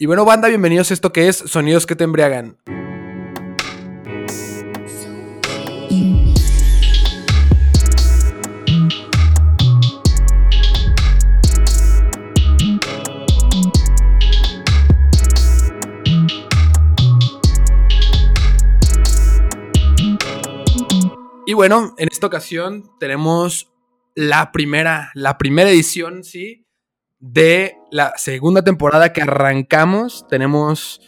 Y bueno, banda, bienvenidos a esto que es Sonidos que te embriagan. Y bueno, en esta ocasión tenemos la primera, la primera edición, sí, de la segunda temporada que arrancamos. Tenemos.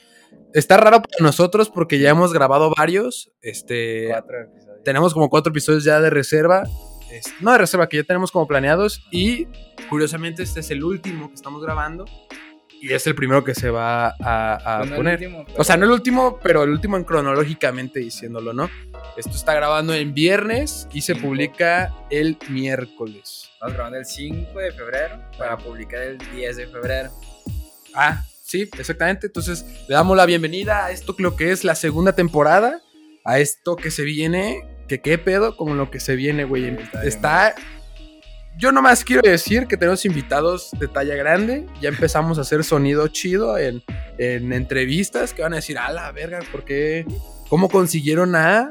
Está raro para nosotros porque ya hemos grabado varios. Este. Cuatro episodios. Tenemos como cuatro episodios ya de reserva. Es- no de reserva, que ya tenemos como planeados. Y curiosamente, este es el último que estamos grabando. Y es el primero que se va a, a no el poner. último, O sea, no el último, pero el último en cronológicamente diciéndolo, ¿no? Esto está grabando en viernes y se publica el miércoles. Estamos grabando el 5 de febrero para publicar el 10 de febrero. Ah, sí, exactamente. Entonces, le damos la bienvenida a esto, lo que es la segunda temporada, a esto que se viene, que qué pedo con lo que se viene, güey. Está Está... Yo nomás quiero decir que tenemos invitados de talla grande. Ya empezamos a hacer sonido chido en, en entrevistas que van a decir, a la verga, ¿por qué? ¿Cómo consiguieron a?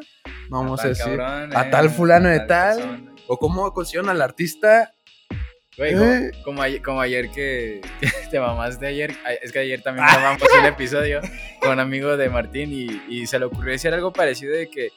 Vamos a, decir. cabrón, a eh, tal fulano de tal. ¿O cómo consiguieron al artista? Güey, Eh. como, como ayer, como ayer que, que te mamaste ayer. ay, Es que ayer también grabamos un episodio con un amigo de Martín y, y se le ocurrió decir algo parecido de que.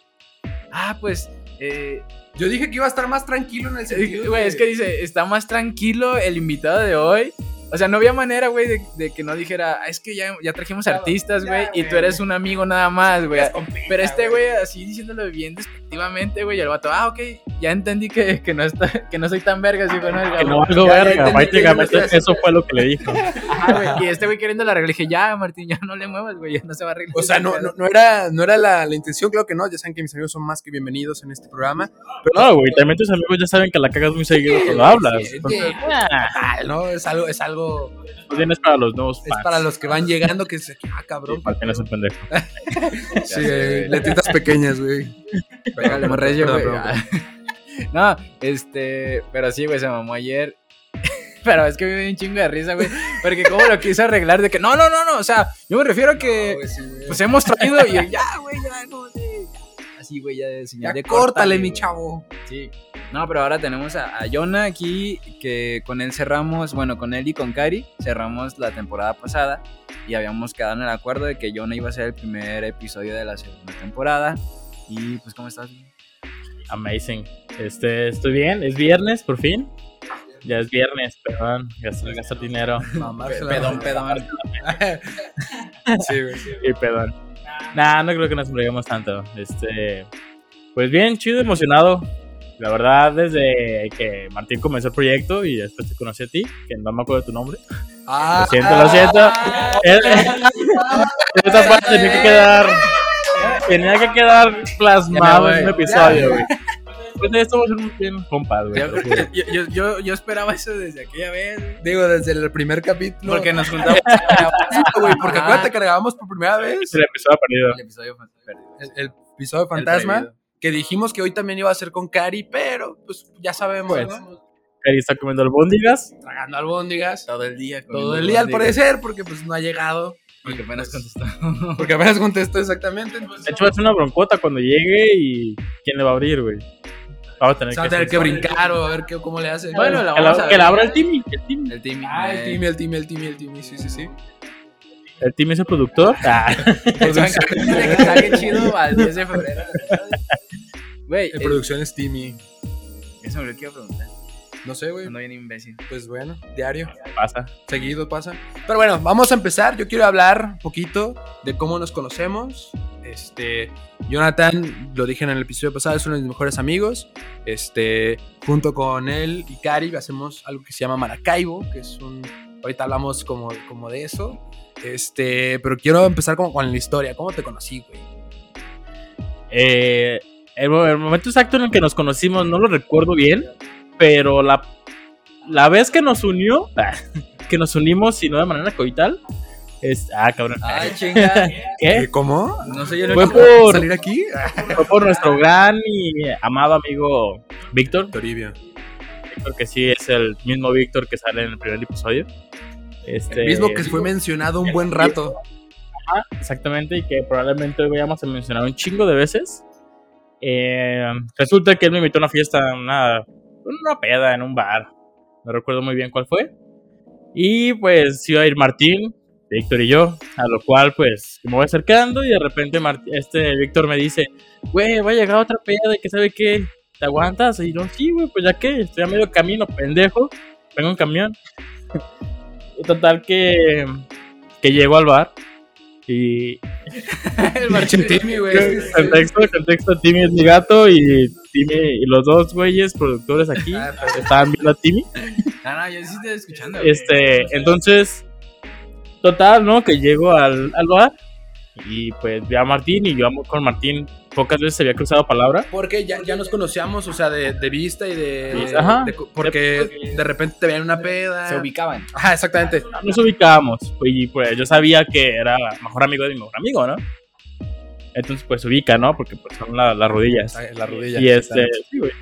Ah, pues. Eh, Yo dije que iba a estar más tranquilo en el sentido. Güey, de- es que dice, está más tranquilo el invitado de hoy. O sea, no había manera, güey, de, de que no dijera, "Ah, es que ya, ya trajimos Claro, artistas, güey, y tú eres un amigo nada más, güey. Pero este güey así diciéndolo bien despectivamente, güey, y el vato, ah, ok, ya entendí que, que, no, está, que no soy tan verga, sí, bueno, Que no algo verga, prácticamente eso fue lo que le dijo. Ajá, güey, y este güey queriendo la regla, le dije, ya, Martín, ya no le muevas, güey, ya no se va a arreglar. O sea, no, no, no era, no era la, la intención, creo que no. Ya saben que mis amigos son más que bienvenidos en este programa. Pero No, güey, también tus amigos ya saben que la cagas muy seguido cuando hablas. sí, Entonces, sí. Ah, no, es algo, es algo, más bien es para los nuevos es para los que van llegando que se, ah, Sí, cabrón. Martín es un pendejo. Sí, letritas pequeñas, güey. Pégale, güey. No, este, pero sí, güey, se mamó ayer. Pero es que me dio un chingo de risa, güey. Porque cómo lo quiso arreglar de que no, no, no, no. O sea, yo me refiero a que pues hemos traído y yo, ya, güey, ya, no, sí. Así, güey, ya de señal Ya de córtale, córtale, mi chavo. Sí. No, pero ahora tenemos a, a Jonah aquí, que con él cerramos, bueno, con él y con Kari cerramos la temporada pasada y habíamos quedado en el acuerdo de que Jonah iba a ser el primer episodio de la segunda temporada. Y pues, ¿cómo estás? Amazing. Este, estoy bien, es viernes, por fin. Ya es viernes, perdón, gastar, gastar dinero. Pedón, pedón. Sí, güey. sí. Y perdón. Nah, no creo que nos embriaguemos tanto. Este, pues bien, chido, emocionado. La verdad, desde que Martín comenzó el proyecto y después te conocí a ti, que no me acuerdo de tu nombre. Ah, Lo siento, lo siento. Eh, Esta parte tenía que quedar. Tenía que quedar plasmado en un episodio, güey. Pues de esto vamos a ser muy bien compas, güey. Yo, yo, yo, yo, esperaba eso desde aquella vez. Digo, desde el primer capítulo. Porque nos juntamos. güey, porque Ajá. acuérdate que grabamos por primera vez Es el episodio perdido. El episodio perdido. el, el episodio de El Fantasma. prohibido. que dijimos que hoy también iba a ser con Cari, pero pues ya sabemos, Pues, ¿no? Ahí está comiendo albóndigas. Tragando albóndigas Todo el día. todo el día al parecer, porque pues no ha llegado. Porque apenas contestó. Porque apenas contestó exactamente. Entonces, De hecho, va a ser una broncota cuando llegue y. ¿Quién le va a abrir, güey? Vamos a tener se va a que. tener que brincar o a ver qué, cómo le hace. Bueno, la que, vamos la, a que ver. abra el Timmy. El Timmy, El team. Ah, el Timmy, el Timmy, el Timmy, el Timmy, sí, sí, sí. el Timmy es el productor. Ah, que salga chido al 10 de febrero. Güey, En eh, producción es Timmy. eso me lo quiero preguntar. No sé, güey. No bien imbécil. Pues bueno, diario. pasa. seguido pasa. Pero bueno, vamos a empezar. Yo quiero hablar un poquito de cómo nos conocemos. Este, Jonathan, lo dije en el episodio pasado, es uno de mis mejores amigos. Este, junto con él y Cari hacemos algo que se llama Maracaibo, que es un ahorita hablamos como, como de eso. Este, pero quiero empezar como con la historia. ¿Cómo te conocí, güey? Eh, el momento exacto en el que nos conocimos no lo recuerdo bien, pero la, la vez que nos unió, que nos unimos y no de manera coital, es. Ah, cabrón. Ay, chinga. ¿Qué? ¿Cómo? No sé yo lo Fue que. por, ¿Salir aquí? fue por nuestro gran y amado amigo Víctor. Toribio. Víctor, que sí es el mismo Víctor que sale en el primer episodio. Este, El mismo que fue mencionado un buen rato. Ajá, exactamente, y que probablemente hoy vayamos a mencionar un chingo de veces. Eh, resulta que él me invitó a una fiesta, una, una peda en un bar. No recuerdo muy bien cuál fue. Y pues iba a ir Martín, Víctor y yo, a lo cual pues me voy acercando y de repente Mart- este Víctor me dice, güey, va a llegar otra peda, que sabe qué, ¿te aguantas? Y yo, sí, güey, pues ya que, estoy a medio camino, pendejo, vengo en camión. y total que, que llego al bar y El Martín Timmy, güey. contexto, contexto, Timmy es mi gato y Timmy y los dos güeyes productores aquí Ah, pues, estaban viendo a Timmy. No, no, yo sí estoy escuchando. güey. Este, entonces, total, ¿no? Que llego al, al bar y pues vi a Martín y yo amo con Martín. Pocas veces se había cruzado palabra. Porque ya, ya nos conocíamos, o sea, de, de vista y de. Sí, ajá. de- porque de repente te veían una peda. Se ubicaban. Ajá, exactamente. Nos ubicábamos y pues yo sabía que era mejor amigo de mi mejor amigo, ¿no? Entonces, pues se ubica, ¿no? Porque pues son la- las rodillas. En la rodilla. Y este, sí, güey.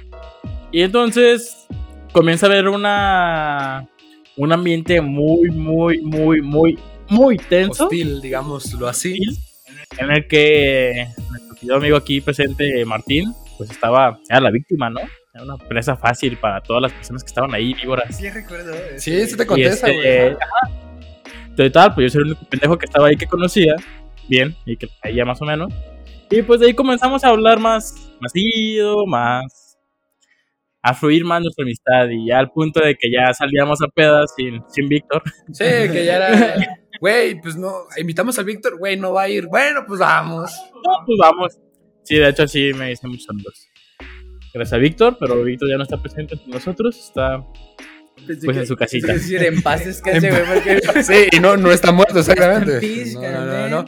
Y entonces comienza a haber una un ambiente muy, muy, muy, muy, muy tenso. Hostil, digámoslo así. En el que nuestro querido amigo aquí presente, Martín, pues estaba, era la víctima, ¿no? Era una presa fácil para todas las personas que estaban ahí, víboras. Sí, recuerdo. Sí, sí te contesta, este, güey. ajá. Total, pues yo soy el único pendejo que estaba ahí que conocía bien y que ya más o menos. Y pues de ahí comenzamos a hablar más, más seguido, más. a fluir más nuestra amistad. Y ya al punto de que ya salíamos a pedas sin, sin Víctor. Sí, que ya era. Güey, pues no. Invitamos al Víctor, güey, no va a ir. Bueno, pues vamos. No, pues vamos. Sí, de hecho, sí me hice muchos amigos. Gracias a Víctor, pero Víctor ya no está presente entre nosotros, está pues en su casita. Es decir, en paz descanse, güey, porque... Sí, y no, no está muerto, exactamente. No, no, no, no.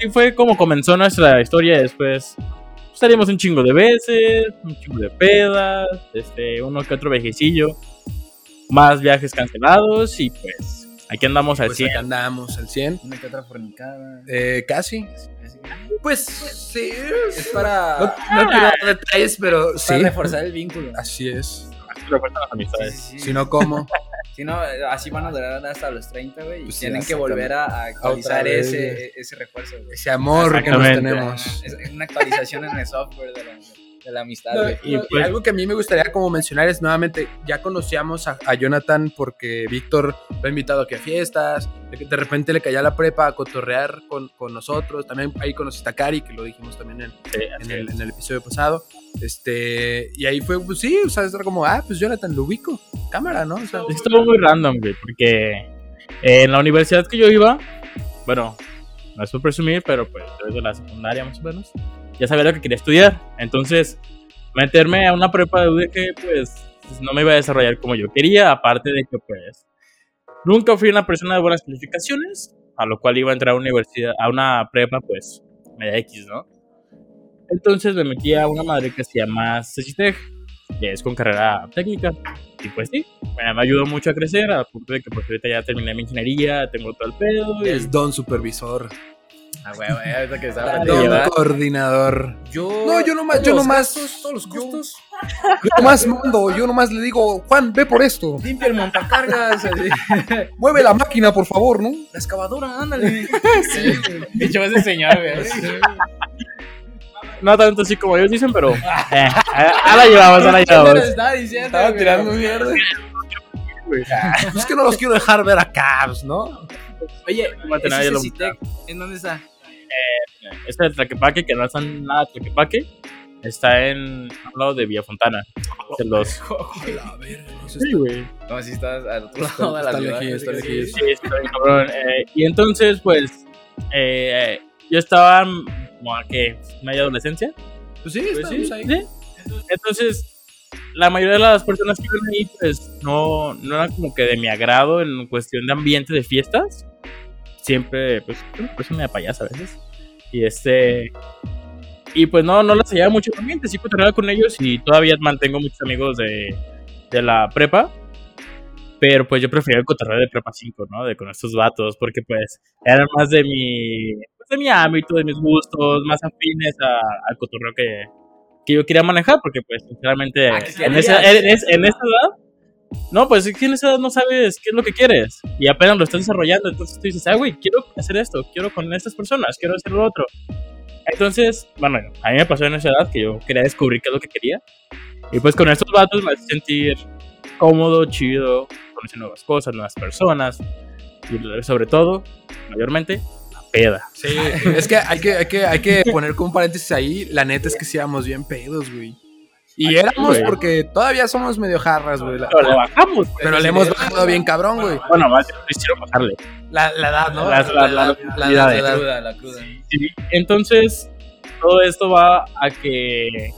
Y fue como comenzó nuestra historia después. Salimos un chingo de veces, un chingo de pedas, este, uno que otro viajecillo, más viajes cancelados y pues aquí andamos al Pues 100. acá andamos al 100. Una que otra fornicada. Eh, casi. Pues sí. Es para, No, no quiero dar detalles, pero sí. para reforzar el vínculo. Así es. Refuerzan las amistades. sí, sí. Si no, ¿cómo? Si no, así van a durar hasta los 30, güey. Y Pues sí, tienen que volver a actualizar ese, ese refuerzo, güey. Ese amor que nos tenemos. Es una actualización en el software de la, de la amistad, No, y, Y pues- algo que a mí me gustaría como mencionar es nuevamente, ya conocíamos a, a Jonathan porque Víctor lo ha invitado aquí a fiestas, de, que de repente le caía a la prepa a cotorrear con, con nosotros, también ahí conociste a Cari, que lo dijimos también en, Sí, en el, es. en el episodio pasado, este, y ahí fue, pues sí, o sea, era como, ah, pues Jonathan, lo ubico, cámara, ¿no? O sea, Estuvo muy random, güey, porque en la universidad que yo iba, bueno, no es por presumir, pero pues desde la secundaria más o menos, ya sabía lo que quería estudiar. Entonces, meterme a una prepa de UDG, pues no me iba a desarrollar como yo quería, aparte de que pues nunca fui una persona de buenas calificaciones, a lo cual iba a entrar a una universidad, a una prepa, pues, media X, ¿no? Entonces me metí a una madre que se llama CECITEC, que es con carrera técnica. Y pues sí, me ayudó mucho a crecer, a punto de que pues ahorita ya terminé mi ingeniería, tengo todo el pedo. Y, es don supervisor, Ah, güey, güey, ahorita que estaba don coordinador. Yo. No, yo nomás, todos yo los nomás, gastos, todos los costos. yo nomás mando, yo nomás le digo, Juan, ve por esto, Limpia el montacargas, mueve la máquina, por favor, ¿no? La excavadora, ándale. Sí, Dicho ese señor, güey. No tanto así como ellos dicen, pero... Eh, a la llevamos, a la ¿Qué nos llevamos. estaba diciendo? Estaba güey? tirando mierda. Es que no los quiero dejar ver acá, pues, ¿no? Oye, lo- ¿en dónde está? Este de Tlaquepaque, que no está nada de Tlaquepaque, está en... al lado de Villafontana. De los... A ver, no sé. Sí, güey. No, si estás al otro lado de la está ciudad. lejillo, está Sí, lejillo. sí. Sí, está bien cabrón. Eh, y entonces, pues, eh, yo estaba como a que media adolescencia. Pues sí, Pues sí, ahí. sí. Entonces, la mayoría de las personas que iban ahí, pues, no, no eran como que de mi agrado en cuestión de ambiente de fiestas. Siempre, pues, una persona de payasa a veces. Y este... Y pues no, no las hallaba mucho el ambiente, sí cotorreaba con ellos y todavía mantengo muchos amigos de, de la prepa. Pero pues yo prefería el cotorreo de prepa 5, ¿no? De con estos vatos, porque pues eran más de mi, pues, de mi ámbito, de mis gustos, más afines a- al cotorreo que, que yo quería manejar, porque pues sinceramente en, esa, en, en esa edad no, pues es que en esa edad no sabes qué es lo que quieres y apenas lo estás desarrollando. Entonces tú dices, ah, güey, quiero hacer esto, quiero con estas personas, quiero hacer lo otro. Entonces, bueno, a mí me pasó en esa edad que yo quería descubrir qué es lo que quería. Y pues con estos vatos me hace sentir cómodo, chido, conocer nuevas cosas, nuevas personas. Y sobre todo, mayormente, peda. Sí, es que hay que, hay que, hay que poner como un paréntesis ahí. La neta es que sí bien pedos, güey. Y éramos güey. porque todavía somos medio jarras, güey. La- Pero le bajamos, güey. Pero le hemos bajado bien cabrón, güey. Bueno, más quisieron bajarle. La, la edad, ¿no? La- la- la- la- la- la edad. cruda, la cruda. Sí, entonces, todo esto va a que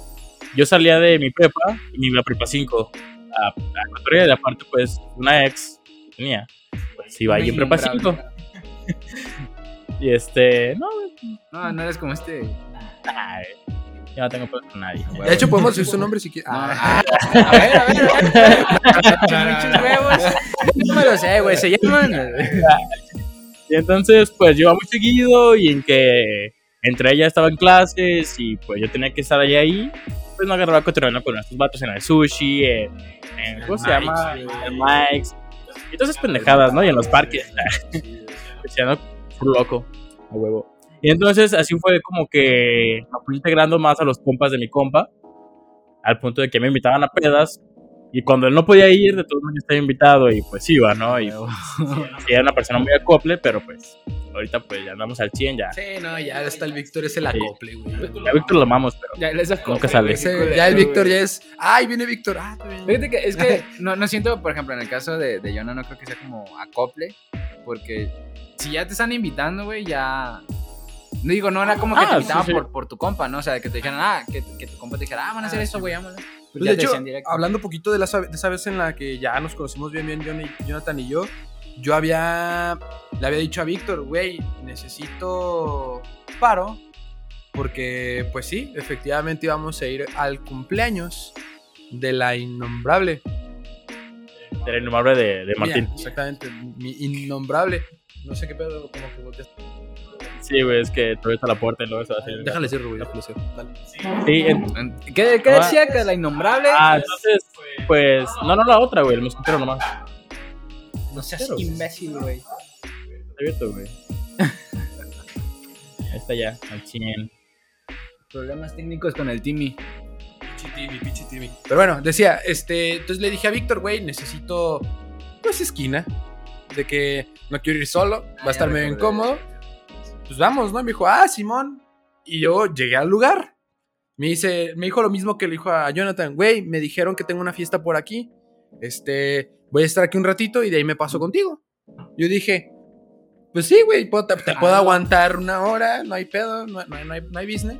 yo salía de mi prepa, y mi prepa 5, a, a Ecuatorial, y aparte, pues, una ex que tenía, pues iba ahí en prepa 5. Y este, no, güey, No, no eres como este. ay, yo no tengo problema con nadie. De hecho, podemos decir su nombre si quieres. Ah, A ver, a ver, a ver. Muchos huevos. No me lo sé, güey. Se llaman. Y entonces, pues, yo iba muy seguido, y en que entre ella estaba en clases, y pues yo tenía que estar allá ahí, pues me agarraba cotorreando con estos vatos en el sushi, en, en- ¿cómo se llama? En Mike's. Y todas esas pendejadas, ¿no? Y en los parques. Decía, Full loco, a huevo. Y entonces así fue como que me fui integrando más a los compas de mi compa, al punto de que me invitaban a pedas. Y cuando él no podía ir, de todos modos yo estaba invitado y pues iba, ¿no? Y pues, era una persona muy acople, pero pues ahorita pues ya andamos al 100 ya. Sí, no, ya está el Víctor, es el acople, güey. A Víctor lo amamos, pero Ya, Nunca sale. Ese- ya el Víctor ya es. Ay, viene Víctor. Ah. Fíjate que es que no, no siento, por ejemplo, en el caso de, de Jonah, no creo que sea como acople, porque si ya te están invitando, güey, ya. No digo, no era como que Ah, te invitaban sí, sí. Por, por tu compa, ¿no? O sea, que te dijeran, ah, que, que tu compa te dijera, ah, van a hacer Ah, esto, sí. güey, vámonos. Pues, de hecho, hablando un poquito de, la, de esa vez en la que ya nos conocimos bien, bien, Jonathan y yo, yo había, le había dicho a Víctor, güey, necesito paro, porque, pues sí, efectivamente íbamos a ir al cumpleaños de la innombrable. era el nombre de, de Martín. Exactamente, mi innombrable. No sé qué pedo, como que. Sí, güey, es que está la puerta y luego se va a hacer. Déjale decirlo, güey, déjale decirlo. Dale. Sí, en- ¿Qué, qué decía que la innombrable? ah, entonces, pues, no, no la otra, güey, el mosquitero nomás. no seas imbécil, güey. Está abierto, güey. Ahí está ya, al 100. Problemas técnicos con el Timmy. Pichi Timmy, pichi Timmy. Pero bueno, decía, este, entonces le dije a Víctor, güey, necesito, pues, esquina. De que no quiero ir solo, va Ah, a estar medio incómodo. Pues vamos, ¿no? Y me dijo, ah, Simón. Y yo llegué al lugar. Me dice, me dijo lo mismo que le dijo a Jonathan, güey, me dijeron que tengo una fiesta por aquí. Este, voy a estar aquí un ratito y de ahí me paso contigo. Yo dije, pues sí, güey, te, te puedo aguantar una hora, no hay pedo, no, no no hay, no hay business.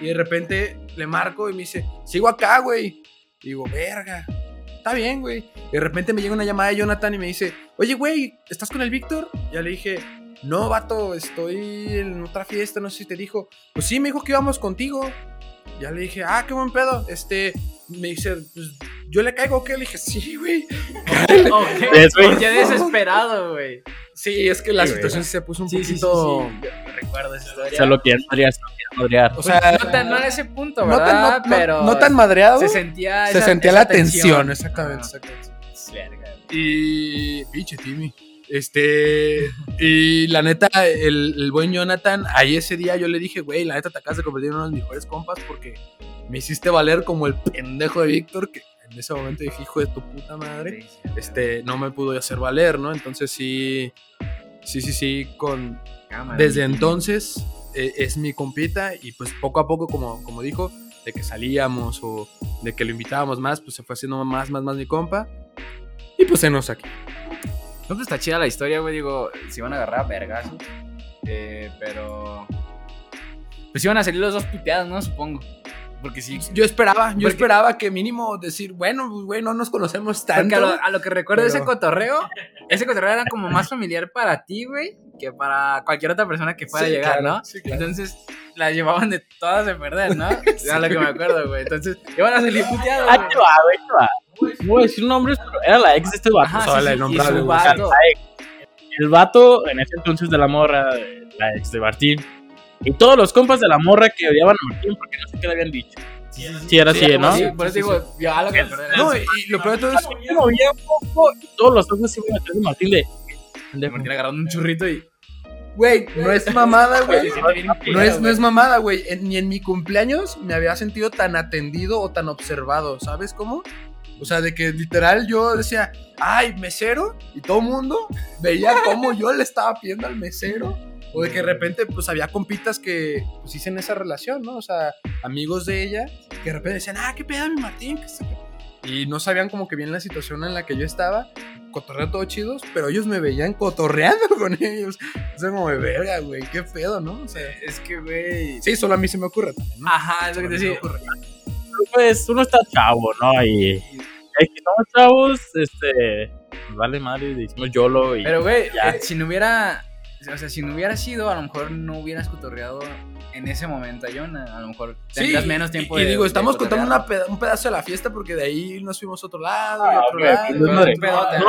Y de repente le marco y me dice, sigo acá, güey. Y digo, verga, está bien, güey. Y de repente me llega una llamada de Jonathan y me dice, oye, güey, ¿estás con el Víctor? Ya le dije, no, vato, estoy en otra fiesta, no sé si te dijo. Pues sí, me dijo que íbamos contigo. Ya le dije, ah, qué buen pedo. Este, me dice, pues yo le caigo, ¿qué? Le dije, sí, güey. Es, güey. Ya desesperado, güey. Sí, es que la Sí, güey. situación se puso un Sí, sí, sí, poquito. sí. Recuerdo esa historia. O sea, lo que madrear, que ya madrear. O sea, no, tan, no a ese punto, no ¿verdad? tan, no- no- pero no tan madreado. se sentía se esa- sentía esa la tensión, exactamente, Ajá. exactamente. Y. Pinche Timmy. Este. Y la neta, el, el buen Jonathan, ahí ese día yo le dije, güey, la neta te acabas de convertir en uno de los mejores compas porque me hiciste valer como el pendejo de Víctor, que en ese momento dije, hijo de tu puta madre. Este, no me pudo hacer valer, ¿no? Entonces sí. Sí, sí, sí, con, Cámara, desde entonces eh, es mi compita y pues poco a poco, como, como dijo, de que salíamos o de que lo invitábamos más, pues se fue haciendo más, más, más mi compa. Y pues se nos aquí. No, pues está chida la historia, güey. Digo, se iban a agarrar a vergazos. Eh, pero. Pues iban a salir los dos pipeados, ¿no? Supongo. Porque sí. Yo esperaba, yo Porque- esperaba que mínimo decir, bueno, pues, güey, no nos conocemos Porque tanto. a lo, a lo que recuerdo de ese pero- cotorreo, ese cotorreo era como más familiar para ti, güey, que para cualquier otra persona que pueda Sí, llegar, claro, ¿no? sí, claro. Entonces, la llevaban de todas de perder, ¿no? A lo que me acuerdo, güey. Entonces, iban a salir puteados, Ahí güey. te va, güey, ahí te va. No voy a decir nombres, pero era la ex de este vato. Ajá, Solo sí, el sí, y nombrable, su. O sea, vato. la ex. El vato, en ese entonces de la morra, la ex de Martín. Y todos los compas de la morra que odiaban a Martín porque no sé qué le habían dicho. Sí, era así, ¿no? Sí, por eso digo, ya lo que No, y, lo peor de todo es. Me movía un poco y todos los ojos se iban atrás de Martín de. Martín agarrando un churrito y. Güey, no es mamada, güey. No es, no es mamada, güey. Ni en mi cumpleaños me había sentido tan atendido o tan observado, ¿sabes cómo? O sea, de que literal yo decía, ay, mesero, y todo el mundo veía cómo yo le estaba pidiendo al mesero. O de que de repente, pues había compitas que pues hicieron esa relación, ¿no? O sea, amigos de ella, que de repente decían, ah, qué pedo, mi Martín. que Y no sabían como que bien la situación en la que yo estaba, cotorreo todo chidos, pero ellos me veían cotorreando con ellos. O sea, como de verga, güey, qué pedo, ¿no? O sea, Es que, güey. sí, solo a mí se me ocurre también, ¿no? Ajá, es lo que te decía. Pues uno está chavo, ¿no? Y. Es que somos chavos, este. Vale madre, decimos YOLO y. Pero, güey, eh, si no hubiera. O sea, si no hubiera sido, a lo mejor no hubieras cotorreado en ese momento a Jonah. A lo mejor tendrías menos tiempo y, de. y digo, de estamos contando cotorrear. una peda- un pedazo de la fiesta porque de ahí nos fuimos a otro lado y Ah, otro lado. pues, madre. pedote, No,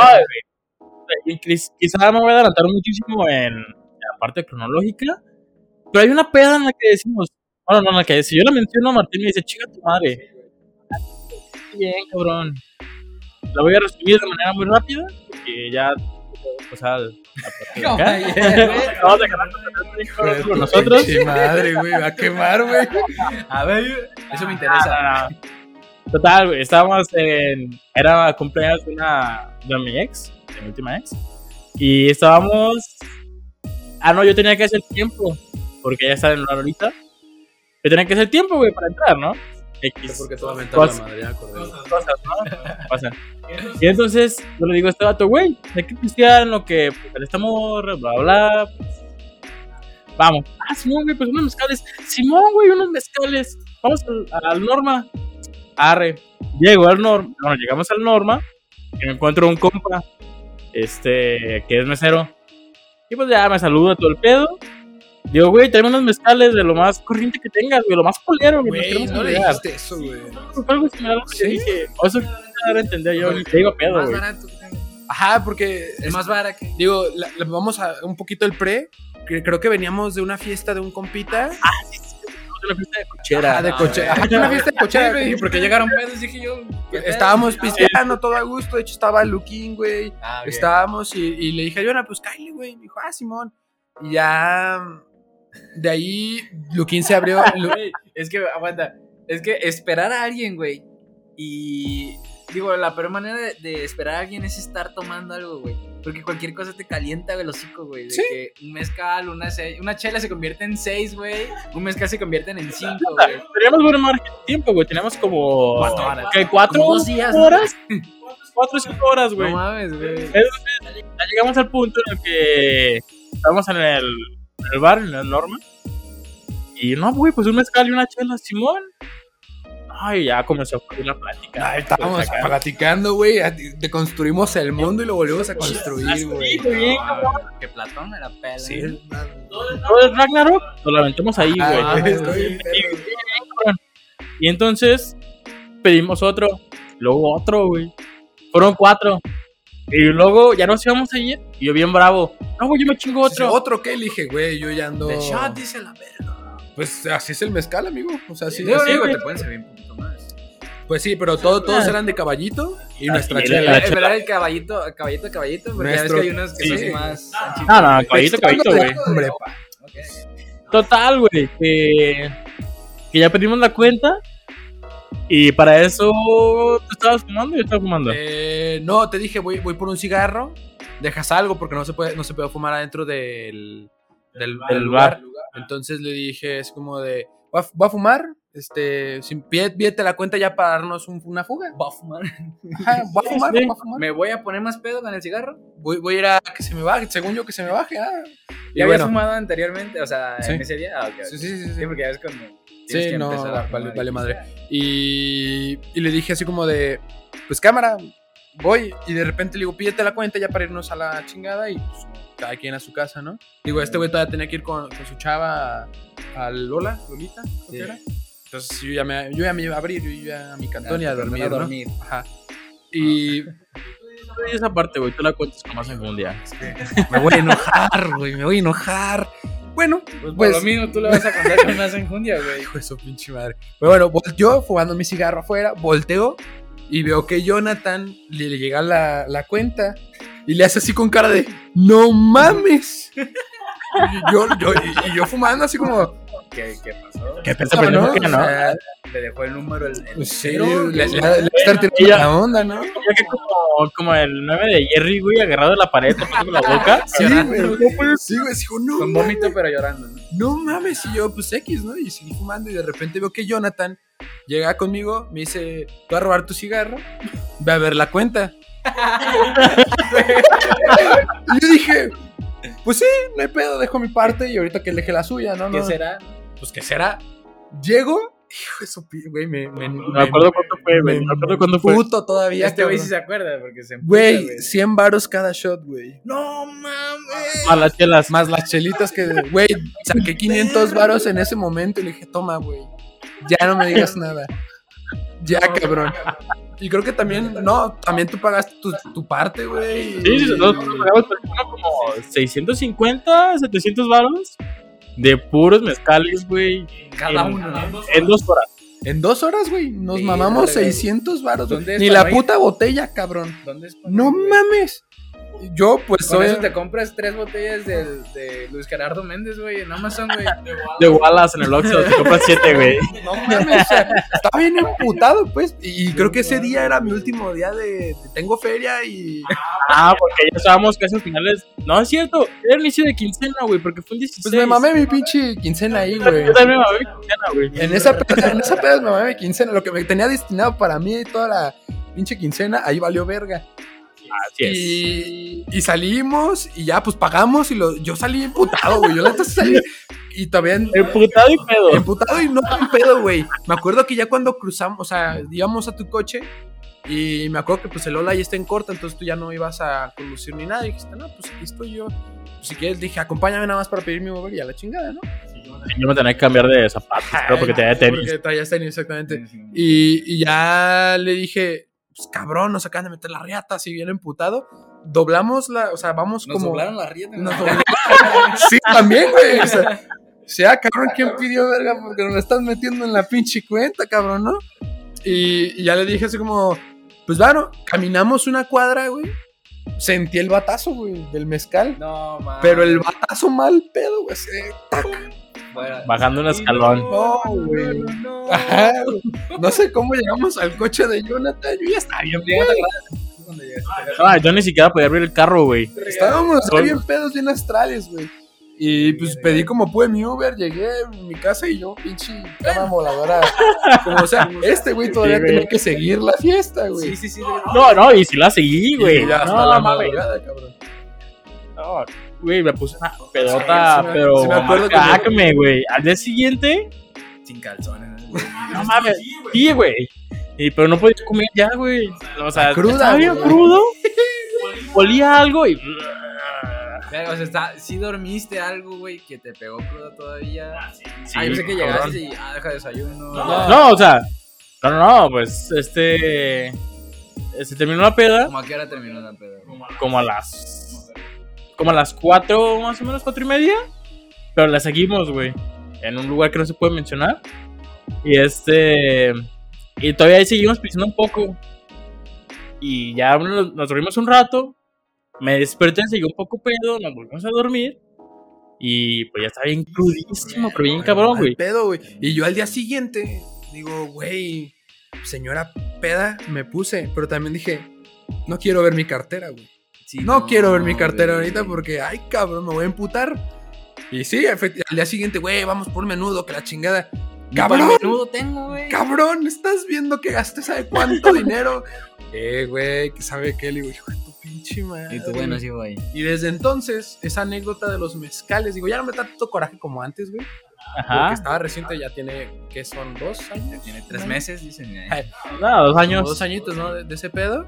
voy a adelantar muchísimo en la parte cronológica, pero hay una peda en la que decimos, bueno, no, en la que si yo la menciono, Martín me dice, chica tu madre. Bien, cabrón. La voy a resumir de manera muy rápida, porque ya, o sea, a partir de acá. Caballero, güey. Vamos a ganar con nosotros. madre, güey, va a quemar, güey. A ver, eso me interesa. Ah, no, no. Total, güey, estábamos en. Era cumpleaños de una. de mi ex, de mi última ex. Y estábamos. Ah, no, yo tenía que hacer tiempo. Porque ella estaba en una horita. Yo tenía que hacer tiempo, güey, para entrar, ¿no? X Porque a Cosas. la madre, ya acordé. cosas, ¿no? Pasan. Y entonces yo le digo a este vato, güey, hay que pistear en lo que pues, esta morra, bla, bla, pues, Vamos. Ah, Simón, güey, pues unos mezcales. Simón, güey, unos mezcales. Vamos al, al Norma. Arre. Llego al Norma. Bueno, llegamos al Norma. Y me encuentro un compa. Este, que es mesero. Y pues ya me saluda todo el pedo. Digo, güey, tráeme unos mezcales de lo más corriente que tengas, güey, lo más polero, güey. no le colgar". dijiste eso, güey. Fue algo similar a lo que ¿Sí? dije. O eso quiero dar a entender yo. Te digo pedo, Más güey. barato. Ajá, porque Es más barato que. Digo, la- la- vamos a un poquito el pre. que creo que veníamos de una fiesta de un compita. Una fiesta de cochera. Ajá, de no, coche. güey. Ajá, una fiesta de cochera. Sí, güey, porque llegaron pedos, dije yo. Estábamos pisteando todo a gusto. De hecho, estaba Luquín, güey. Ah. Estábamos y, y le dije a Yona, pues cállate, güey. Me dijo, ah, Simón. Y ya. De ahí, Luquín se abrió. Lu- es que, aguanta. Es que esperar a alguien, güey. Y. Digo, la peor manera de, de esperar a alguien es estar tomando algo, güey. Porque cualquier cosa te calienta güey, el hocico, güey. De Sí. que un mezcal, una, se- una chela se convierte en seis, güey. Un mezcal se convierte en cinco, güey. Teníamos buen margen de tiempo, güey. Teníamos como. Cuatro horas. ¿Qué? ¿Cuatro Como dos días. horas? Cuatro o cinco horas, güey. No mames, güey. Ya llegamos al punto en el que estábamos en el, en el bar, en el Norma. Y no, güey, pues un mezcal y una chela, Simón. Ay, ya comenzó la plática. Ay, estábamos Acá. platicando, güey. Deconstruimos el mundo y lo volvimos a construir, güey. Bien, Ah. Que Platón me la pela. Sí, ¿eh? Todo el Ragnarok lo lamentamos ahí, güey. Ah, güey. cabrón. Y entonces pedimos otro, luego otro, güey. Fueron cuatro. Y luego ya nos íbamos a ir. Y yo bien bravo. No, güey, yo me chingo Otro. otro. Otro que le dije, güey, yo ya ando. The shot dice la verga. Pues así es el mezcal, amigo. O sea, sí. Así, digo, güey. te pueden servir un poquito más. Pues sí, pero todo- todos eran de caballito y nuestra y chela. la Es chela. verdad el caballito, caballito, caballito, porque ya ves Nuestro- que hay unos que sí. son más anchitos. No, no, caballito, caballito, güey. Hombre, pa. Ok. Total, güey. Que, que ya pedimos la cuenta. Y para eso tú estabas fumando y yo estaba fumando. Eh, no, te dije, voy, voy por un cigarro. Dejas algo porque no se puede, no se puede fumar adentro del, del, del Del lugar. bar. Entonces le dije, es como de, ¿va, a- va a fumar? Este, sin pídete la cuenta ya para darnos un- una fuga. Va a fumar. Ajá, ¿va a fumar? Sí. ¿Va a fumar? Me voy a poner más pedo con el cigarro. Voy, voy a ir a que se me baje, según yo que se me baje. Ah. Y ¿Ya habías bueno, fumado anteriormente? O sea, Sí. en ese día. Ah, ok, ok. sí, sí, sí, sí. Sí, porque ya ves cuando. Tienes Sí, que no, a vale, madre. Y, y le dije así como de, pues cámara, voy. Y de repente le digo, pídete la cuenta ya para irnos a la chingada y pues, cada quien a su casa, ¿no? Digo, este güey todavía tenía que ir con, con su chava a- al Lola, Lolita, creo que Sí. era. Entonces yo ya, me, yo ya me iba a abrir, yo ya a mi cantón y a Ah, dormir, a ¿no? Ajá. Y Y esa parte, güey, tú la cuentas más en un día. me voy a enojar, güey, me voy a enojar. Bueno, Pues, por Pues- lo mismo tú le vas a contar con más enjundia, güey. hijo de su pinche madre. Pero bueno, yo fumando mi cigarro afuera, volteo y veo que Jonathan le, le llega la, la cuenta y le hace así con cara de ¡No mames! Y yo, yo- y- y yo fumando así como ¿Qué, qué pasó? ¿Qué pensó "No, no", o sea, Le dejó el número el, el pues sí, cero, le, le, sea, le está tirando Ella- la onda, ¿no? Como, como el 9 de Jerry, güey, agarrado a la pared, tapando la boca. Sí, llorando, güey. Sí, güey, dijo, no Con mames". vómito, pero llorando, ¿no? no mames, y yo, pues X, ¿no? Y seguí fumando y de repente veo que Jonathan llega conmigo, me dice, voy a robar tu cigarro, ve a ver la cuenta. y yo dije, pues sí, no hay pedo, dejo mi parte y ahorita que él deje la suya, ¿no? ¿Qué no será? Pues ¿qué será? Llego, hijo de su pi- güey, me, me, No me acuerdo cuánto fue, güey. No me acuerdo cuándo fue. Puto todavía, Este güey sí se acuerda porque se empuja, Güey, 100 varos cada shot, güey. No mames. A las chelas. Más las chelitas que, güey, saqué 500 varos en ese momento y le dije, toma, güey, ya no me digas nada. Ya, cabrón. Y creo que también, no, también tú pagaste tu, tu parte, güey. Sí, sí, nosotros pagamos como 650, 700 varos de puros mezcales, güey. Cada en- uno, ¿no? En dos horas. En dos horas, güey, nos mamamos güey. 600 varos. güey. ¿Dónde es Ni la puta botella, cabrón. ¿Dónde es? No mames. Yo, pues, Con soy... eso te compras tres botellas de Luis Gerardo Méndez, güey, en Amazon, güey. De Wallace en el Oxxo, te compras 7, güey. No mames, o sea, estaba bien emputado, pues. Y creo que ese día era mi último día de, de tengo feria y... Ah, porque ya estábamos casi a finales. No, es cierto, era el inicio de quincena, güey, porque fue el 16. Pues me mamé mi pinche quincena ahí, güey. Yo también me mamé mi quincena, güey. En esa, en esa peda me mamé mi quincena. Lo que me tenía destinado para mí y toda la pinche quincena, ahí valió verga. Así es. Y, y salimos y ya, pues pagamos y lo, yo salí emputado, güey. Yo la neta salí y todavía Emputado y pedo. emputado y no con pedo, güey. Me acuerdo que ya cuando cruzamos, o sea, íbamos a tu coche y me acuerdo que pues el Ola ya está en corta, entonces tú ya no ibas a conducir ni nada. Y dijiste, no, pues aquí estoy yo. Pues si quieres, dije, acompáñame nada más para pedir mi Uber y a la chingada, ¿no? Yo me tenía que cambiar de zapatos, creo, porque tenía tenis. Porque traías tenis, exactamente. Y ya le dije, pues cabrón, nos acaban de meter la riata, así bien emputado. Doblamos la, o sea, vamos Nos como. doblaron la rieta. Nos doblaron. sí, también, güey. O sea, sea, cabrón, ¿quién pidió verga? Porque nos la estás metiendo en la pinche cuenta, cabrón, ¿no? Y, y ya le dije así como, pues bueno, caminamos una cuadra, güey. Sentí el batazo, güey, del mezcal. No, mames. Pero el batazo mal pedo, güey. así, tac. Bajando un escalón. No, güey. No. No sé cómo llegamos al coche de Jonathan. Yo ya estaba bien. Ah, yo ni siquiera podía abrir el carro, güey. Estábamos bien pedos, bien astrales, güey. Y pues pedí como pude mi Uber, llegué a mi casa y yo, pinche cama voladora. Como, o sea, este güey todavía Sí, tenía que seguir la fiesta, güey. Sí, sí, sí. No, no, y si la seguí, güey. Hasta No, la madrugada, cabrón. No, Güey, me puse una pedota, Sí, sí pero sí me acuerdo que me- acme, güey. Al día siguiente, Sin calzones. no mames, sí, güey. Y pero no podía comer ya, güey. O sea, Cruda, estaba bien crudo. Olía algo y O sea, está, sí dormiste algo, güey, que te pegó cruda todavía. Sí, ah, yo pensé que llegaste y, ah, deja desayuno. No. No, o sea, no, no, no, pues este se terminó la peda ¿Cómo a qué hora terminó la peda? como a las como a las cuatro, más o menos cuatro y media, pero la seguimos, güey, en un lugar que no se puede mencionar y este y todavía ahí seguimos pisando un poco y ya nos, nos dormimos un rato, me desperté, seguí un poco pedo, nos volvimos a dormir y pues ya estaba bien crudísimo, pero bien cabrón, güey. pedo, güey. Y yo al día siguiente digo, güey, señora peda, me puse. Pero también dije, no quiero ver mi cartera, güey. Sí, No, quiero ver mi cartera güey. ahorita porque, ay, cabrón, me voy a emputar. Y sí, efectivamente, al día siguiente, güey, vamos por menudo, que la chingada. ¡Cabrón! menudo tengo, güey. Cabrón, estás viendo que gasté sabe cuánto dinero. Eh, güey, que sabe qué, le digo, hijo de tu pinche madre. Y tú, bueno, sí, güey. Y desde entonces, esa anécdota de los mezcales, digo, ya no me da tanto coraje como antes, güey. Porque Ajá. estaba reciente, ya tiene, ¿qué son? ¿Dos años? Tiene tres ¿No? meses, dicen. eh. No, dos como años. dos añitos, ¿no? De, de ese pedo.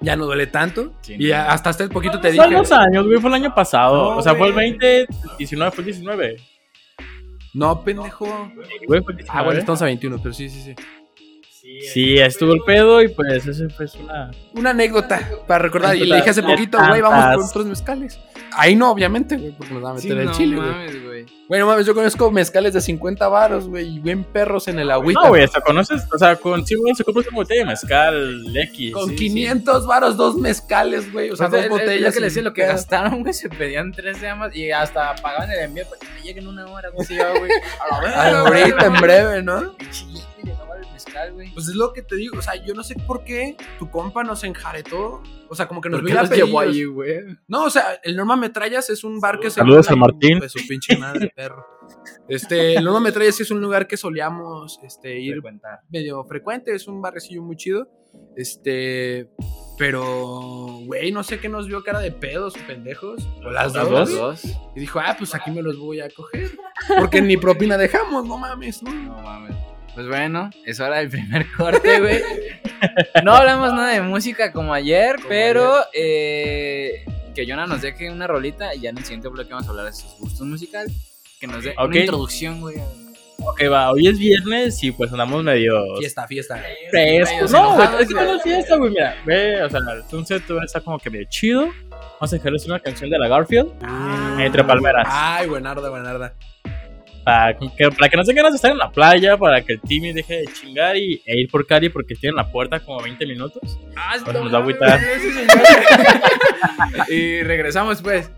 Ya no duele tanto. Sí, y no. hasta hace poquito te Son dije. dos años, güey, fue el año pasado. No, o sea, fue el güey. 20, 19, fue el 19. No, pendejo. Güey, fue el 19. Ah, bueno, estamos a 21, pero sí, sí, sí. Sí, estuvo el pedo y pues eso fue una... Una anécdota para recordar. Y le dije hace poquito, güey, vamos por otros mezcales. Ahí no, obviamente, güey, porque nos va a meter Sí, el no chile, güey. Bueno, mames, yo conozco mezcales de 50 varos, güey, y bien perros en el agüita. No, güey, hasta conoces, o sea, con sí, güey, se compra una botella de mezcal X. Con sí, 500 varos, dos mezcales, güey. O sea, Pues, dos es- es botellas. Lo que y les decía, lo que gastaron, güey, se pedían tres de más y hasta pagaban el envío para que me lleguen una hora, güey. Ahorita, en breve, ¿no? Güey. Pues es lo que te digo, o sea, yo no sé por qué tu compa nos enjaretó. O sea, como que nos ¿Por qué vino a los llevó ahí, güey? No, o sea, el Norma Metrallas es un bar que se. Saludos a Martín. Pues su pinche madre, perro. Este, el Norma Metrallas es un lugar que solíamos este, ir Frecuentar. medio frecuente, es un barrecillo muy chido. Este, pero, güey, no sé qué nos vio cara de pedos o pendejos. O las, Las dos. dos. Y dijo, ah, pues aquí me los voy a coger. Porque ni propina dejamos, no mames, ¿no? No mames. Pues bueno, es hora del primer corte, güey. No hablamos nada de música como ayer, Como pero eh, que Jonah nos deje una rolita y ya en el siguiente bloque vamos a hablar de sus gustos musicales. Que nos dé Ok. una introducción, güey. Ok, va, hoy es viernes y pues andamos medio Fiesta, fiesta. Medios No, güey, es que no es fiesta, güey, mira, ve, o sea, el sunset va a estar como que medio chido. Vamos a dejarles una canción de la Garfield entre palmeras. Ay, buenarda, buenarda. Para que, para que no se ganas de estar en la playa, para que el Timmy deje de chingar y, e ir por Cari porque tienen la puerta como 20 minutos. Ah, Pues nos va a agüitar. y regresamos, pues.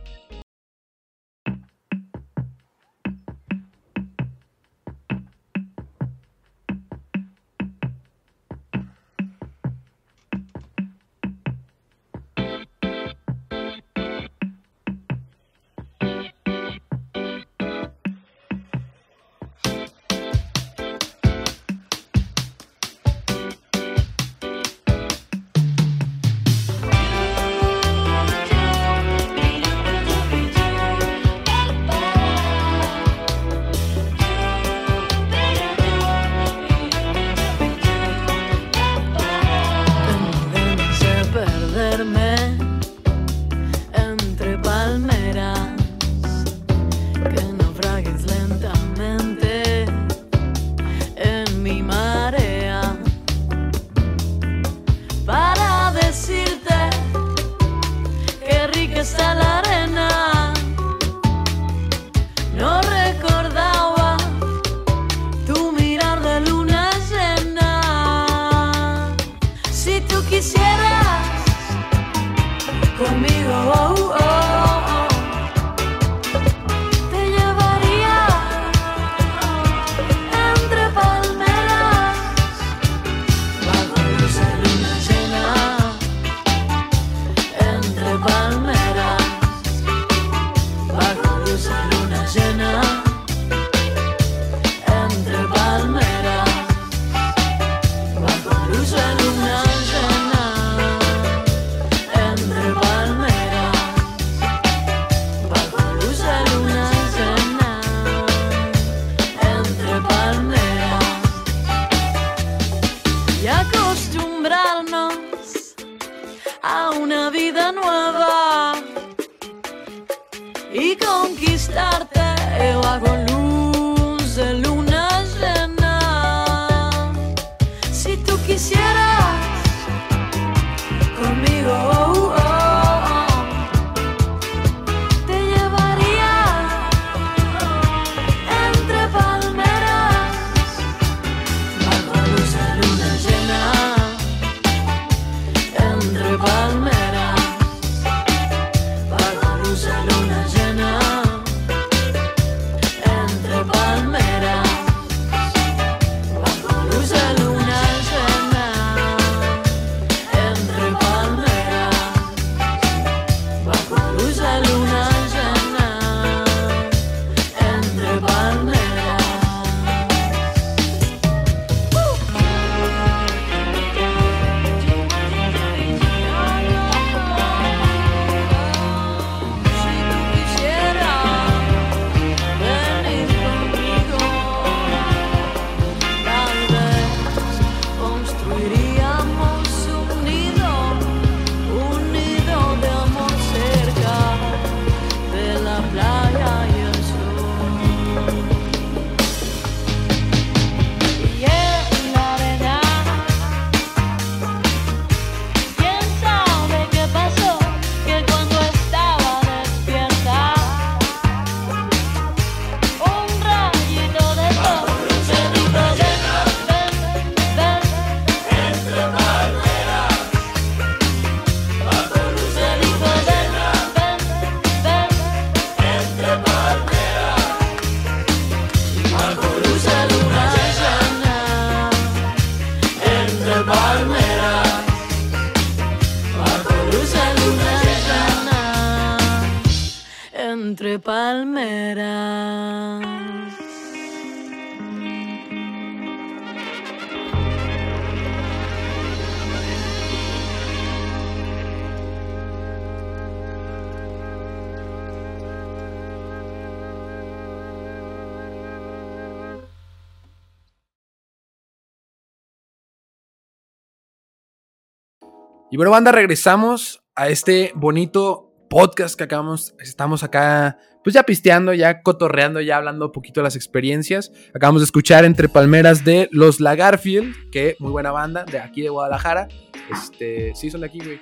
Bueno, banda, regresamos a este bonito podcast que acabamos, estamos acá, pues ya pisteando, ya cotorreando, ya hablando un poquito de las experiencias. Acabamos de escuchar Entre Palmeras de Los Lagarfield, que muy buena banda, de aquí de Guadalajara. Este, sí, son de aquí, güey.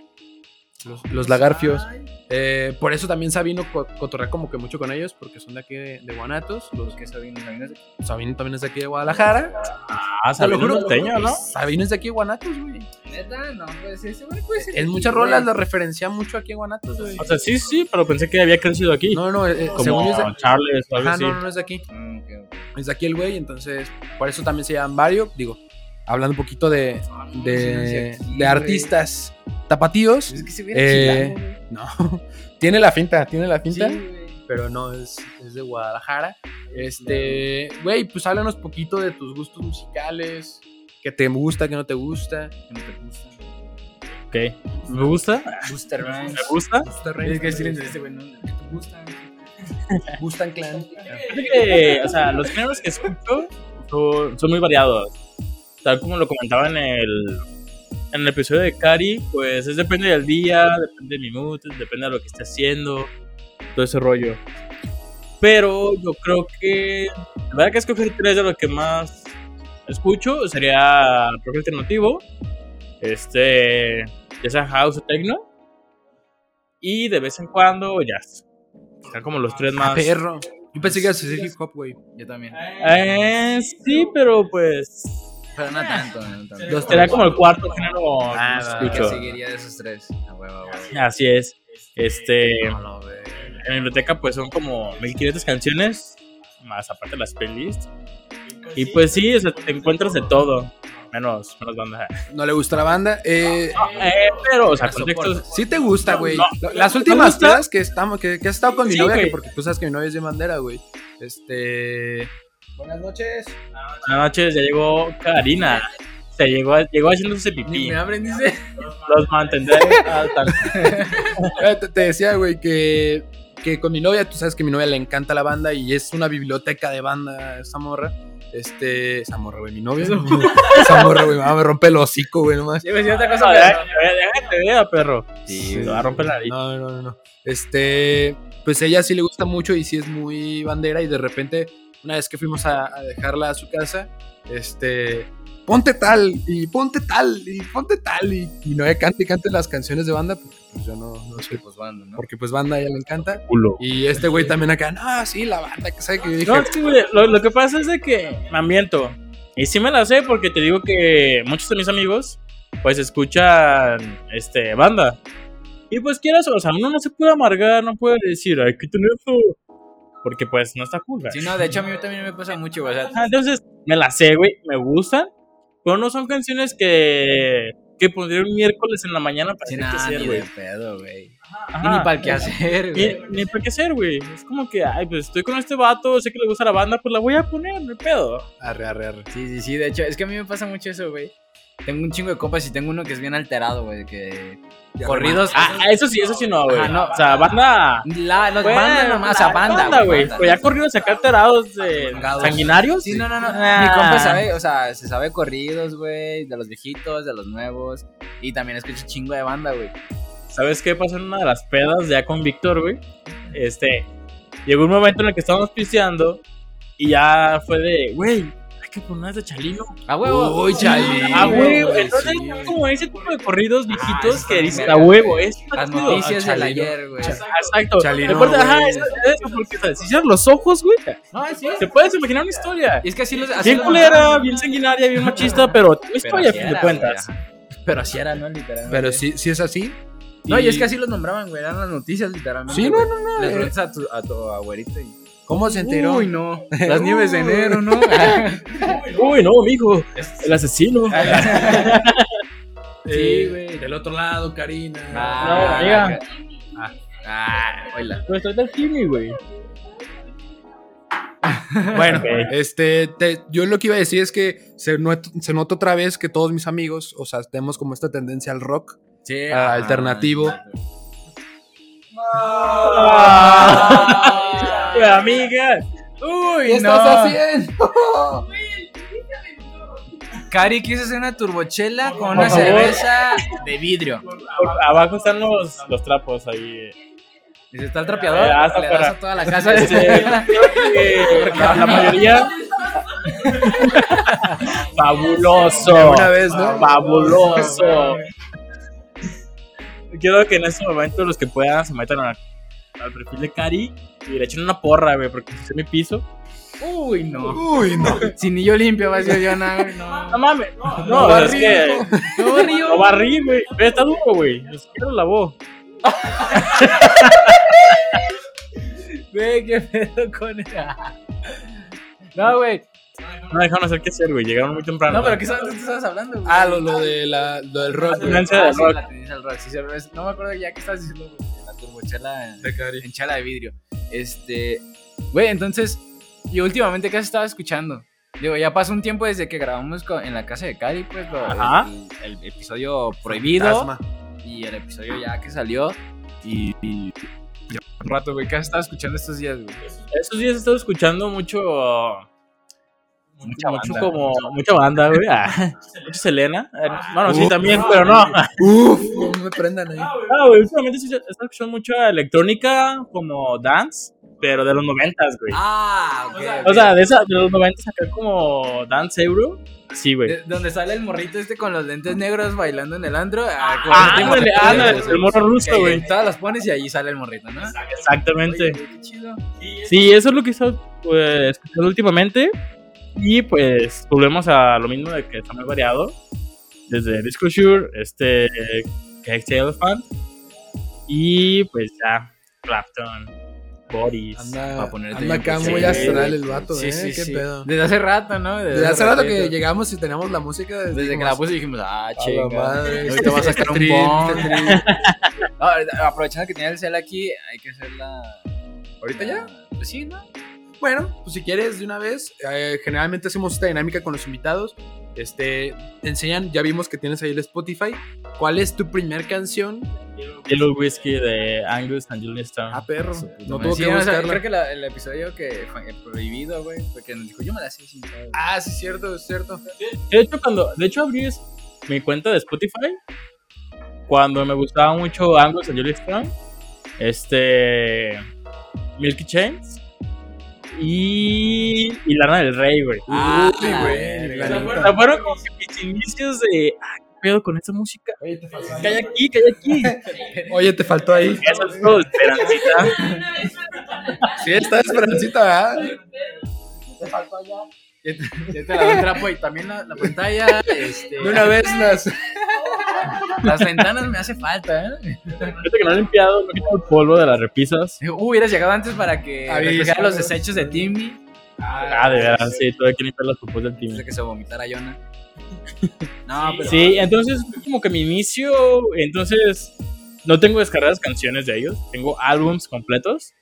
Los, los Lagarfios. Eh, por eso también Sabino co- cotorrea como que mucho con ellos, porque son de aquí de, de Guanatos. Los que Sabino, Sabino, es de- Sabino también es de aquí de Guadalajara. Ah, Te lo Sabino juro, norteño, ¿no? Sabino es de aquí de Guanatos, güey. Neta, no, pues ese güey puede ser. En muchas rolas la referencia mucho aquí en Guanatos, güey. O sea, sí, sí, pero pensé que había crecido aquí. No, no, eh, como según es de, Charles o algo Ajá, así. no, no, es de aquí. Mm, ok. Es de aquí el güey, entonces por eso también se llaman Vario. Digo, hablando un poquito de, de, Sí, sí, de artistas tapatíos. Es que se Eh, chilango, güey. No, tiene la finta, tiene la finta, Sí, güey. pero no, es, es de Guadalajara. Este, güey, pues háblanos poquito de tus gustos musicales, que te gusta, que no te gusta. Que no te gusta. Ok. ¿Me gusta? Buster Rhymes. ¿Me gusta? Gusta Es que decirle a este güey, no, ¿qué te gusta? Gustan Clan. O sea, los géneros que escucho son, son muy variados. Tal como lo comentaba en el, en el episodio de Cari, pues es depende del día, depende de mi mood, depende de lo que esté haciendo, todo ese rollo. Pero yo creo que, la verdad que escoger tres de lo que más escucho sería rock alternativo, este, ya sea house o techno, y de vez en cuando jazz. Están como los tres Ah, más... perro. Yo pensé que ibas a decir hip hop, güey. Yo también. Eh, sí, pero pues. Pero no tanto, no tanto. Los Será como el cuarto género que Ah, más va, ¿Qué escucho. seguiría de esos tres? Así es. Este. No. En mi biblioteca, pues son como 1500 canciones, más aparte las playlists. Y pues sí, o sea, te encuentras de todo, menos, menos banda. No le gusta la banda. Eh, Eh, pero, o sea, La contextos. Sí te gusta, güey. No, Las ¿me últimas pedas que estamos, que, que has estado con mi Sí, novia, que porque tú sabes que mi novia es de bandera, güey. Este. Buenas noches. Buenas noches, ya llegó Karina. Se llegó, llegó haciéndose pipí. Me abren, dice. Los mantendré tanto. Eh, Te, decía, güey, que, que con mi novia, tú sabes que a mi novia le encanta la banda y es una biblioteca de banda esa morra. Este. Esa morra, güey, mi novia. esa morra, güey, me rompe el hocico, güey, nomás. Yo decía otra No, cosa. Déjate vea, perro. Sí. Te va a romper la nariz. No, no, no, no. Este, pues ella sí le gusta mucho y sí es muy bandera y de repente, una vez que fuimos a, a dejarla a su casa, este, ponte tal y ponte tal y ponte tal y, y no cante y cante las canciones de banda porque pues yo no, no sé, Pues banda, ¿no? porque pues banda a ella le encanta. Culo. Y este güey también acá, no, sí, la banda, que sabe que yo dije, No, es que, güey, lo, lo que pasa es de que me ambiento. Y sí me la sé porque te digo que muchos de mis amigos, pues, escuchan, este, banda. Y pues quieras, o sea, uno no se puede amargar, no puede decir, ay, qué eso. Porque pues no está cool, güey. Sí, no, de hecho a mí también me pasa mucho, güey. O sea, Ajá, Entonces, me la sé, güey, me gustan. Pero no son canciones que, que pondría un miércoles en la mañana para sí, nada, que hacer, ni güey. pedo, güey. Ni para el qué hacer, Ni, güey. ni para qué hacer, güey. Es como que, ay, pues estoy con este vato, sé que le gusta la banda, pues la voy a poner, no pedo. arre, arre, arre. Sí, sí, sí, de hecho, es que a mí me pasa mucho eso, güey. Tengo un chingo de compas y tengo uno que es bien alterado, güey, que... Corridos... Ah, eso sí, eso sí no, güey. No. O sea, banda. La, los bandas nomás, la a banda, güey. banda. Pues ya corridos acá alterados de sanguinarios. Sí, no, no, no. Ah. Mi compa sabe, o sea, se sabe corridos, güey, de los viejitos, de los nuevos. Y también escucha chingo de banda, güey. ¿Sabes qué pasó en una de las pedas ya con Víctor, güey? Este, llegó un momento en el que estábamos pisteando y ya fue de, güey, que poner de Chalino. A huevo. Uy, Chalino. Güey, güey, entonces sí, es como ese tipo de corridos viejitos Ah, que está dicen, verga, a huevo, güey. es Las chido". noticias del Chalino. ayer, güey. Exacto. Chalino, ajá, es, es eso, porque si cierras los ojos, güey, No, sí. te puedes imaginar una historia. Y es que así los. Así Bien culera, bien sanguinaria, bien machista, pero historia a fin de era, cuentas. Pero así era, ¿no? Literalmente. Pero sí, sí es así. No, y es que así los nombraban, güey. Eran las noticias, literalmente. Sí, no, no, no, Le eh. preguntas a tu, a tu abuelita y. ¿Cómo se enteró? Uy, no. Las nieves de enero, ¿no? Uy, no, mijo, el asesino. Eh, Sí, güey. Del otro lado, Karina. No, amiga. Ah, ah, oíla. Pero estoy del Jimmy, güey. Bueno, este, te- yo lo que iba a decir es que se, not- se nota otra vez que todos mis amigos, o sea, tenemos como esta tendencia al rock. Sí, Ah, alternativo. Amiga. Uy, no. haciendo? Cari quiso hacer una turbochela con una favor. cerveza de vidrio. Abajo están los, los trapos ahí. Dice, está el trapeador. Eh, hasta le das a toda la casa. Este, la mayoría. Fabuloso. Una vez, ¿no? Fabuloso. Quiero que en este momento los que puedan se metan a- al perfil de Cari y le echen una porra, güey, porque es mi piso. Uy, no. Uy, no. Si ni yo limpio, va a ser yo, no, güey, no. No mames, no, no, es que No, Río. lo barrí, güey. Ve, Está duro, güey. Ni siquiera lo lavó. Güey, qué pedo con No, güey. No dejaron hacer qué hacer, güey. Llegaron muy temprano. No, pero ¿qué sabes qué estabas hablando, güey? Ah, lo, lo de la, lo del rock. güey. tendencia Ah, del sí, rock. la tendencia del rock. sí, sí, no me acuerdo ya que estabas diciendo, güey, la turbochela en, De Cari. en chala de vidrio. Este, güey, entonces, y últimamente, ¿qué has estado escuchando? Digo, ya pasó un tiempo desde que grabamos con- en la casa de Cari, pues, lo- Ajá. el, el episodio prohibido Fantasma. y el episodio ya que salió. Y, y ya un rato, güey, ¿qué has estado escuchando estos días, güey? Estos días he estado escuchando mucho. Mucha mucho banda. como. Mucha banda, güey. Ah, mucho Selena. Eh, Bueno, sí, también, pero no. Uf, no me prendan ahí. Ah, güey, últimamente sí estado escuchando mucha electrónica como dance, pero de los noventas, güey. Ah, ok. O sea, de, esa, de los noventas acá como dance euro. Sí, güey. De- donde sale el morrito este con los lentes negros bailando en el andro. Ah, Ah, ándale, ándale, el morro ruso, güey. Todas las pones y ahí sale el morrito, ¿no? Exactamente. Oye, qué chido. Sí, eso es lo que he estado pues, escuchando últimamente. Y pues volvemos a lo mismo de que está muy variado. Desde Disclosure, este KXT Elephant. Y pues ya, Clapton, Boris. Anda, anda acá muy astral el vato, Sí, ¿eh? sí, Qué sí. pedo. Desde hace rato, ¿no? Desde hace rato que llegamos y teníamos la música. Desde que dijimos, la puse dijimos, ah, "A chinga. madre, Ahorita va a este sacar un bong. este trip". No, aprovechando que tenía el cel aquí, hay que hacer la. ¿Ahorita ya? Pues sí, ¿no? Bueno, pues si quieres de una vez, eh, generalmente hacemos esta dinámica con los invitados. Este, te enseñan, ya vimos que tienes ahí el Spotify. ¿Cuál es tu primer canción? Yellow Whiskey de Angus and Julian Stone. Ah, perro. No Sí, tuvo que o sea, buscarla. creo que la- el episodio que fue prohibido, güey, porque nos dijo, yo me la sé sin pedo". Ah, sí, cierto, es cierto. De hecho, cuando, de hecho abrí es- mi cuenta de Spotify cuando me gustaba mucho Angus and Julian Stone, este, Milky Chains y, y Lana del Rey, güey. Ah, Uy, güey, la O sea, fueron como que mis inicios de, ah, ¿qué pedo con esta música? Oye, te faltó ¿Qué hay aquí? ¿Qué hay aquí? Oye, te faltó ahí. Eso es todo, esperancita. Sí, está esperancita, ¿verdad? Ya te la doy el trapo y también la, la pantalla, este, De una vez las. las ventanas me hace falta, ¿eh? Fíjate que no he limpiado, no quitado el polvo de las repisas. Uh, hubieras llegado antes para que recogiera los desechos de Timmy Ah, de veras, sí, tuve que limpiar las popos del antes team. de que se vomitara Jonah. No, pero Sí, entonces fue como que mi inicio, entonces no tengo descargadas canciones de ellos, tengo álbums completos,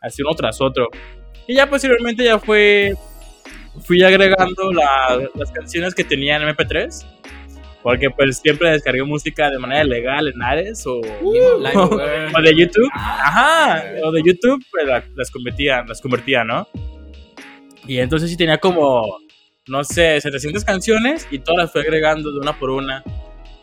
así uno tras otro. Y ya posteriormente ya fue, fui agregando la- las canciones que tenía en MP3, porque pues siempre descargué música de manera legal en Ares o, o de YouTube, ajá, o de YouTube pues, la- las convertía, las convertía, ¿no? Y entonces sí tenía como, no sé, 700 canciones y todas las fui agregando de una por una.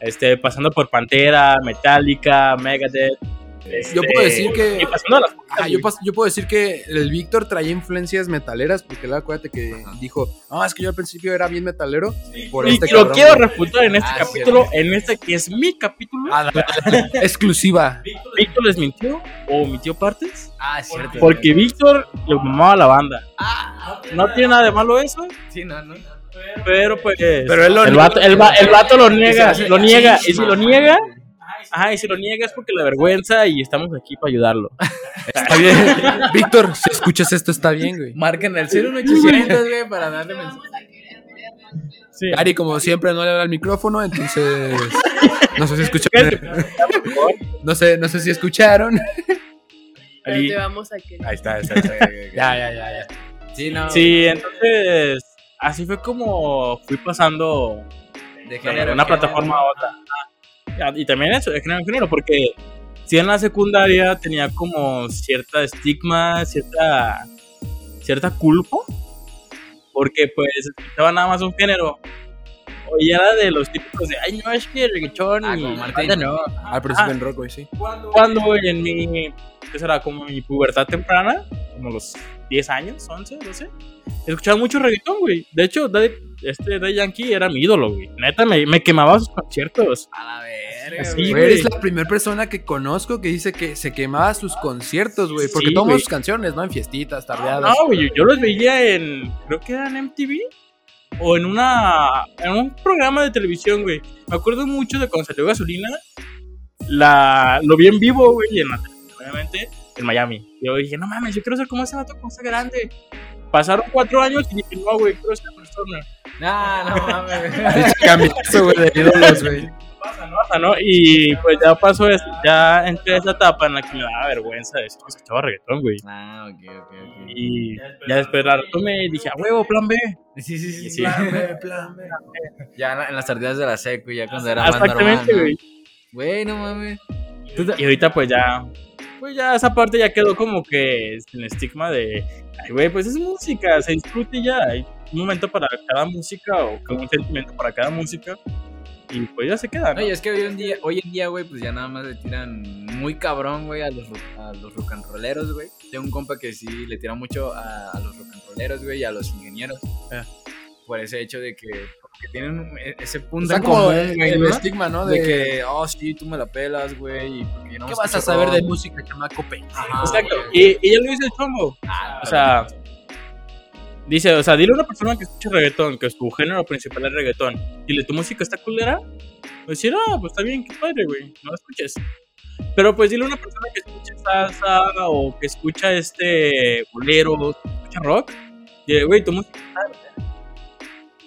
Este, pasando por Pantera, Metallica, Megadeth. Este, Yo puedo decir que- las. Ah, yo, pas- yo puedo decir que el Víctor traía influencias metaleras, porque él acuérdate que dijo, no, es que yo al principio era bien metalero. Por y este lo cabrón, quiero güey". refutar en este Ah, capítulo, en este que es mi capítulo. Ah. Exclusiva. Víctor les mintió o omitió partes. Ah, es cierto. Porque Víctor le mamaba la banda. No tiene nada de malo eso, Sí, no, no. pero pues. Pero él lo el, niega. vato, el, va- el vato lo niega, lo niega. Y si lo niega, ajá, y si lo niega es porque le avergüenza y estamos aquí para ayudarlo. Está bien. Víctor, si escuchas esto, está bien, güey. Marquen el 01800, güey, para darle mensaje. Sí. Ari, como siempre, no le habla al micrófono, entonces. No sé si escucharon. No sé, no sé si escucharon. Pero te vamos a querer. Ahí está, ahí está. Ya, ya, ya, ya. Sí, no. Sí, entonces así fue como fui pasando de de una plataforma a otra. Y también eso, de género en género, porque si en la secundaria tenía como cierta estigma, cierta, cierta culpa, porque pues escuchaba nada más un género. O ya era de los típicos de, ay, no, es que reggaetón Ah, y como Martín. no. Al principio Ah. en rock, sí. Cuando güey, en mi, ¿qué será? Como mi pubertad temprana, como los 10 años, 11, 12, escuchaba mucho reggaetón, güey. De hecho, Daddy- este Daddy Yankee era mi ídolo, güey. Neta, me, me quemaba sus conciertos. A la verga, güey. Eres la primera persona que conozco que dice que se quemaba sus conciertos, güey. Porque Sí, tomamos güey. sus canciones, ¿no? En fiestitas, tardeadas. No, güey, yo, yo los veía en, creo que era en MTV o en una, en un programa de televisión, güey. Me acuerdo mucho de cuando salió Gasolina, la, lo vi en vivo, güey, en la televisión, obviamente, en Miami. Yo dije, no mames, yo quiero ser como ese vato, como ese grande. Pasaron cuatro años y dije, no, güey, quiero ser persona. No, no mames. Cambiazo, güey, de ídolos, güey. Pasa, ¿no? Pasa, ¿no? Y pues ya pasó eso, ya entré a esa etapa en la que me daba vergüenza decir que escuchaba reggaetón, güey. Ah, ok, ok, ok. Y ya después la retomé y dije, a huevo, plan B. Sí, sí, sí. Sí. sí. Ya en la- en las tardeas de la secu, ya cuando era más normal. Exactamente, güey. Güey, no mames. Y ahorita pues ya, pues ya esa parte ya quedó como que sin estigma de, ay güey, pues es música, se disfrute ya, hay un momento para cada música o como un sentimiento para cada música y pues ya se queda, ¿no? No, y es que hoy en día, hoy en día, güey, pues ya nada más le tiran muy cabrón, güey, a los, ro- a los rock and rolleros, güey. Tengo un compa que sí le tira mucho a, a los rock and rolleros, güey, y a los ingenieros. Ah. Por ese hecho de que, que tienen e- ese punto Está en común, el, güey, el ¿no? estigma, ¿no? De que, oh, sí, tú me la pelas, güey. y porque no ¿Qué vas a saber de música, chamaco pe? Ajá, Exacto, güey. y, y ya lo dice el chongo, Ah, o sea, dice, o sea, dile a una persona que escucha reggaetón, que su género principal es reggaetón, dile, tu música está culera, pues decir, ah, pues está bien, qué padre, güey, no la escuches. Pero pues dile a una persona que escucha salsa o que escucha este bolero, que escucha rock, dile, güey, tu música está de la verga".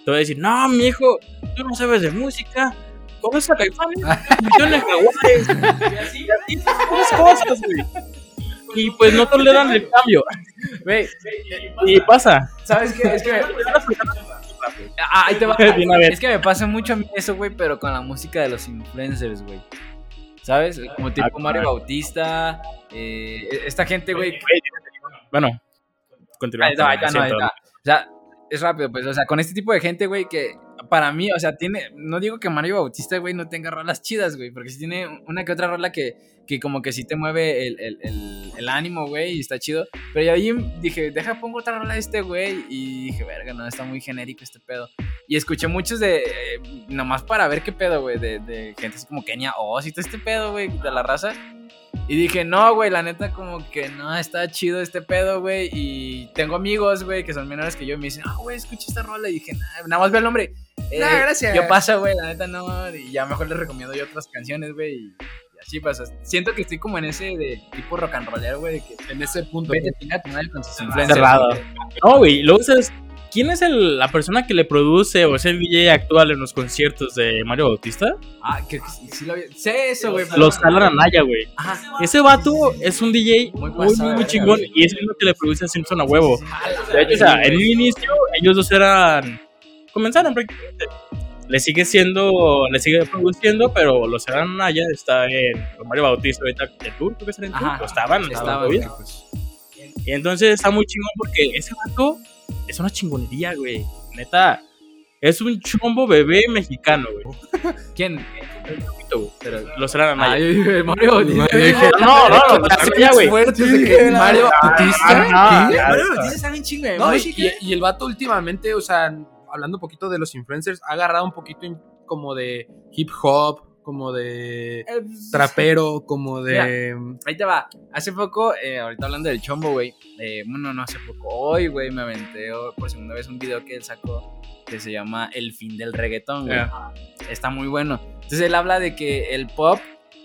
Te va a decir, no, mi hijo, tú no sabes de música, comes a caifanes, millones jaguares, y así, y así, cosas, güey. Y pues no toleran el cambio. Güey, Y pasa. ¿sabes qué? Es que... Ah, ahí te va. Es que me pasa mucho a mí eso, güey, pero con la música de los influencers, güey. ¿Sabes? Como tipo Ah, Mario. Bautista, eh, esta gente, güey. Bueno, Ahí continuamos. está, ahí está, ahí está. O sea, es rápido, pues, o sea, con este tipo de gente, güey, que para mí, o sea, tiene, no digo que Mario Bautista, güey, no tenga rolas chidas, güey, porque sí tiene una que otra rola que, que como que sí te mueve el, el, el, el ánimo, güey, y está chido. Pero yo ahí dije, deja, pongo otra rola de este, güey, y dije, verga, no, está muy genérico este pedo. Y escuché muchos de, eh, nomás para ver qué pedo, güey, de, de gente así como Kenia, oh, sí está este pedo, güey, de la raza. Y dije, no, güey, la neta, como que no, está chido este pedo, güey. Y tengo amigos, güey, que son menores que yo y me dicen, ah, güey, escucha esta rola. Y dije, nah, nada más ve el nombre. Eh, Nah, gracias. Yo paso, güey, la neta no. Y ya mejor les recomiendo yo otras canciones, güey. Y, pasa. Siento que estoy como en ese de tipo rock and rollero, güey, que En ese punto. vete a tu madre con sus. Cerrado. güey. No, güey. y Luego sabes, ¿quién es el- la persona que le produce o es el DJ actual en los conciertos de Mario Bautista? Ah, que, sí, sí lo vi. Sé eso, güey. Los Alan Anaya, güey. Ese vato es un DJ Muy muy, muy, chingón y es el que le produce a Simpson a huevo. De hecho, o sea, en un inicio, ellos dos eran. Comenzaron prácticamente. Le sigue siendo, le sigue produciendo, pero los Alan Anaya está en Mario Bautista ahorita en tour, creo que están en tour, Ajá, estaban, estaban, güey. todavía. Y entonces está muy chingón porque ese vato es una chingonería, güey. Neta, es un chombo bebé mexicano, güey. ¿Quién? Los Anaya. Ay, güey, Mario Bautista. No, no, no, Así ya, güey. de Mario Bautista. Mario Bautista sabe un chingo de No, y el vato últimamente, o sea, hablando un poquito de los influencers, ha agarrado un poquito como de hip hop, como de Eh, trapero, como de... Ahí te va. Hace poco, eh, ahorita hablando del chombo, güey. eh, bueno, no hace poco. Hoy, güey, me aventé por segunda vez un video que él sacó que se llama El fin del reggaetón, güey. Está muy bueno. Entonces él habla de que el pop,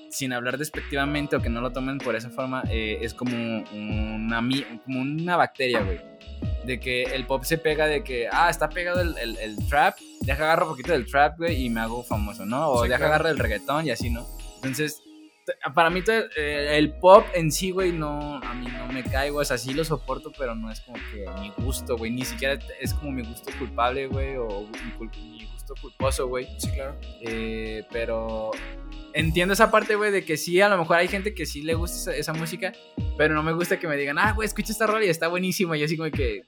sin hablar despectivamente o que no lo tomen por esa forma, eh, es como una, como una bacteria, güey. De que el pop se pega de que, ah, está pegado el, el- el trap, deja agarro un poquito del trap, güey, y me hago famoso, ¿no? O Sí, deja claro. agarro el reggaetón y así, ¿no? Entonces, para mí eh, el pop en sí, güey, no, a mí no me cae, güey. O sea, sí lo soporto, pero no es como que mi gusto, güey. Ni siquiera es como mi gusto culpable, güey, o mi gusto culposo, güey. Sí, claro. Eh, pero entiendo esa parte, güey, de que sí, a lo mejor hay gente que sí le gusta esa, esa música, pero no me gusta que me digan, ah, güey, escucha esta rola y está buenísima. Y así como que,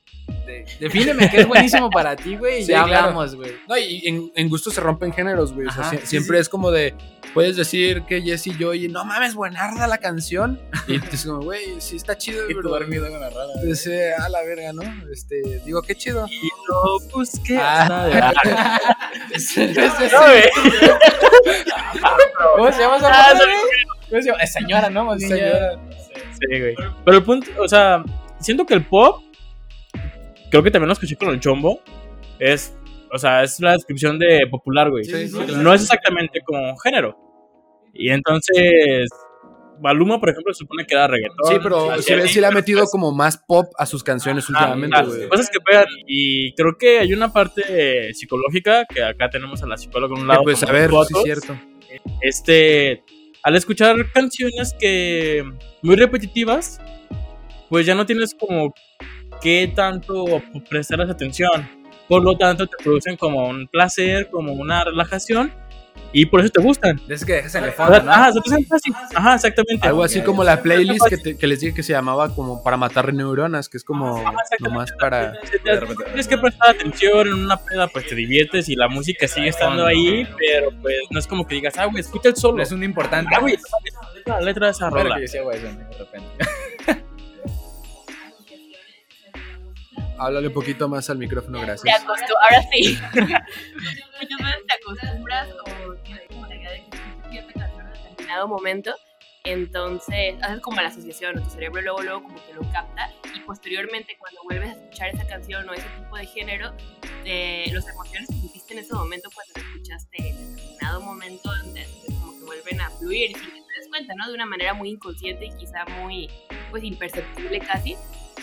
de- defíneme qué es buenísimo para ti, güey, y Sí, ya claro. hablamos, güey. No, y en, en gusto se rompen géneros, güey. O sea, sí, siempre sí. es como de, puedes decir que Jesse y yo, y no mames, buenarda la canción. Y es como, güey, sí está chido, Y tú dormido con la rola. Dice, a la verga, ¿no? Este, digo, qué chido. Y lo busqué. Ah. Güey. ¿Cómo se llama esa Ah? ¿Cómo se llama? Es señora, ¿no? Más Señora. Sí, güey. Pero el punto, o sea, siento que el pop, creo que también lo escuché con el chombo, es, o sea, es la descripción de popular, güey. Sí, sí, sí, No es exactamente como género. Y entonces, Baluma, por ejemplo, se supone que era reggaetón. Sí, pero sí, le- sí le ha metido pues, como más pop a sus canciones ah, últimamente, ah, güey. cosas que pegan. Y creo que hay una parte psicológica, que acá tenemos a la psicóloga a un Que, lado. pues, como a ver, sí es cierto. este, al escuchar canciones que muy repetitivas, pues ya no tienes como qué tanto prestarles atención. Por lo tanto, te producen como un placer, como una relajación, y por eso te gustan. Esos que dejas en el fondo, ¿no? Ajá, se fácil. Ajá, exactamente. Algo así como la playlist que, te- que les dije que se llamaba como para matar neuronas, que es como exactamente. nomás para... Tienes que prestar atención en una peda, pues te diviertes y la música sigue estando ahí, pero pues no es como que digas, ah, güey, escucha el solo. Es un importante. Ah, güey, la letra de esa Pero rola. que decía, güey, de repente. Háblale un poquito más al micrófono, te gracias. ahora sí. Muchas veces te acostumbras o tienes como la idea de que escuchas cierta canción en determinado momento. Entonces, haces como la asociación, tu cerebro luego, luego como que lo capta y posteriormente cuando vuelves a escuchar esa canción o ese tipo de género, de las emociones que sentiste en ese momento cuando la escuchaste en determinado momento como que vuelven a fluir sin que te des cuenta, ¿no? De una manera muy inconsciente y quizá muy, pues, imperceptible casi,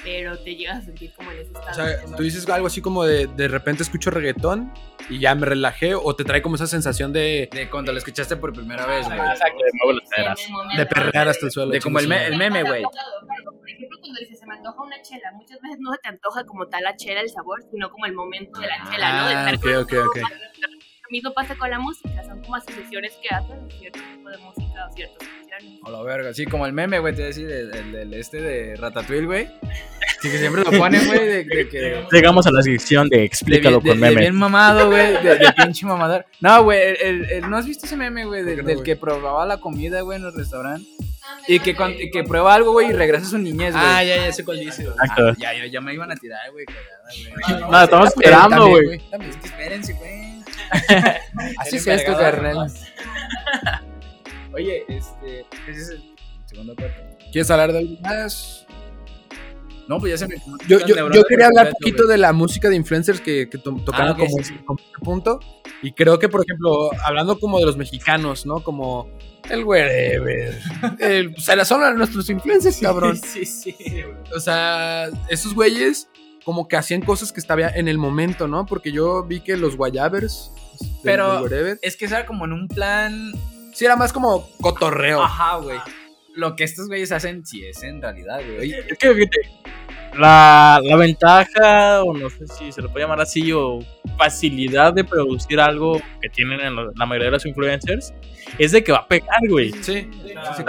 pero te llegas a sentir como en ese estado. O sea, tú dices algo así como de de repente escucho reggaetón y ya me relajé, o te trae como esa sensación de, De cuando lo escuchaste por primera vez, güey. Ah, Exacto, de nuevo las perrear hasta el suelo. De como el, me- el meme, güey. Por ejemplo, cuando dices se me antoja una chela, muchas veces no se te antoja como tal la chela, el sabor, sino como el momento de la chela, ¿no? De Ah, estar ok, con ok, todo, ok. Lo mismo pasa con la música, son como asociaciones que hacen cierto tipo de música o. A la verga, sí, como el meme, güey, te voy a decir, el, el- el este de Ratatouille, güey. Sí, que siempre lo ponen, güey, de, de que... Llegamos a la sección de De explícalo con de- de meme. bien mamado, güey, de, de pinche mamador. No, güey, el, el- el- ¿no has visto ese meme, güey? del- ¿Por qué no, del que probaba la comida, güey, en los restaurantes. Y que, y que prueba algo, güey, y regresa a su niñez, güey. Ah, ya, ya sé cuál dice. güey. Ah, ya, ya, ya me iban a tirar, güey, cagada, güey. No, estamos esperando, güey. espérense, güey. Así es esto, carnal. Oye, este, ese es el segundo parte. ¿Quieres hablar de algo más? No, pues ya se me. Yo, yo, yo quería hablar un poquito de la música de influencers que, que to- tocaron Ah, como, sí, sí. como este punto. Y creo que, por ejemplo, hablando como de los mexicanos, ¿no? Como el wherever. el, o sea, son nuestros influencers, cabrón. Sí, sí. O sea, esos güeyes como que hacían cosas que estaban en el momento, ¿no? Porque yo vi que los guayabers. del- Pero- Es que era como en un plan. sí era más como cotorreo. Ajá, güey. Lo que estos güeyes hacen, sí es en realidad, güey. Es que fíjate, la, la ventaja, o no sé si se lo puede llamar así, o facilidad de producir algo que tienen en lo- la mayoría de los influencers, es de que va a pegar, güey. Sí. O sea,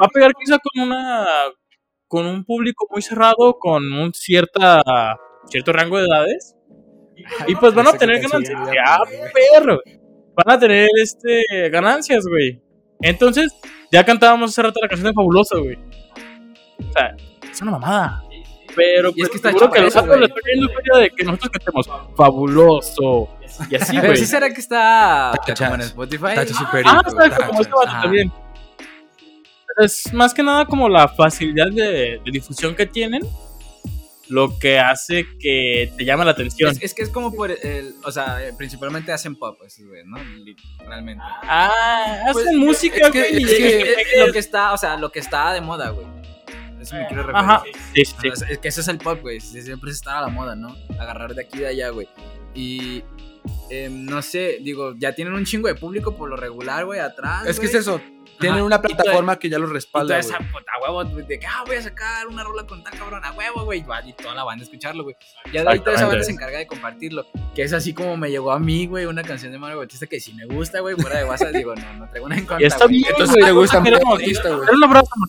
va a pegar quizá con una con un público muy cerrado, con un cierta cierto rango de edades. Y pues van a tener te ganancias. ¡Ah, perro! Van a tener este ganancias, güey. Entonces, ya cantábamos hace rato la canción de Fabuloso, güey. O sea, es una mamada. Pero Y es pues, que está seguro que los eso, les estoy viendo feria de que nosotros cantemos fabuloso. Y así, Pero güey. sí será que está como en Spotify. Tacho Ah, exacto, como este vato Ajá. también. Es más que nada como la facilidad de, de difusión que tienen lo que hace que te llame la atención. Es, es que es como por el. O sea, eh, principalmente hacen pop, esos güey, ¿no? Realmente. Ah, hacen Pues, música, es que- güey, es que- Es- es lo que está, o sea, lo que está de moda, güey. Eso me quiero referir. Ajá, sí, sí, O sea, es que eso es el pop, güey. Siempre está a la moda, ¿no? Agarrar de aquí y de allá, güey. Y. em, no sé, digo, ya tienen un chingo de público por lo regular, güey, atrás. Es que es eso. Tienen una plataforma que ya los Y toda respalda, esa puta huevo de que, ah, voy a sacar una rola con tal cabrón, a huevo, güey. Y toda la banda a escucharlo, güey. Ya de ahí toda esa banda se encarga de compartirlo. Que es así como me llegó a mí, güey, una canción de Mario Bautista que sí me gusta, güey. Fuera de WhatsApp, digo, no, no traigo una en contra. Y está bien, Entonces te gusta Mario Bautista, güey.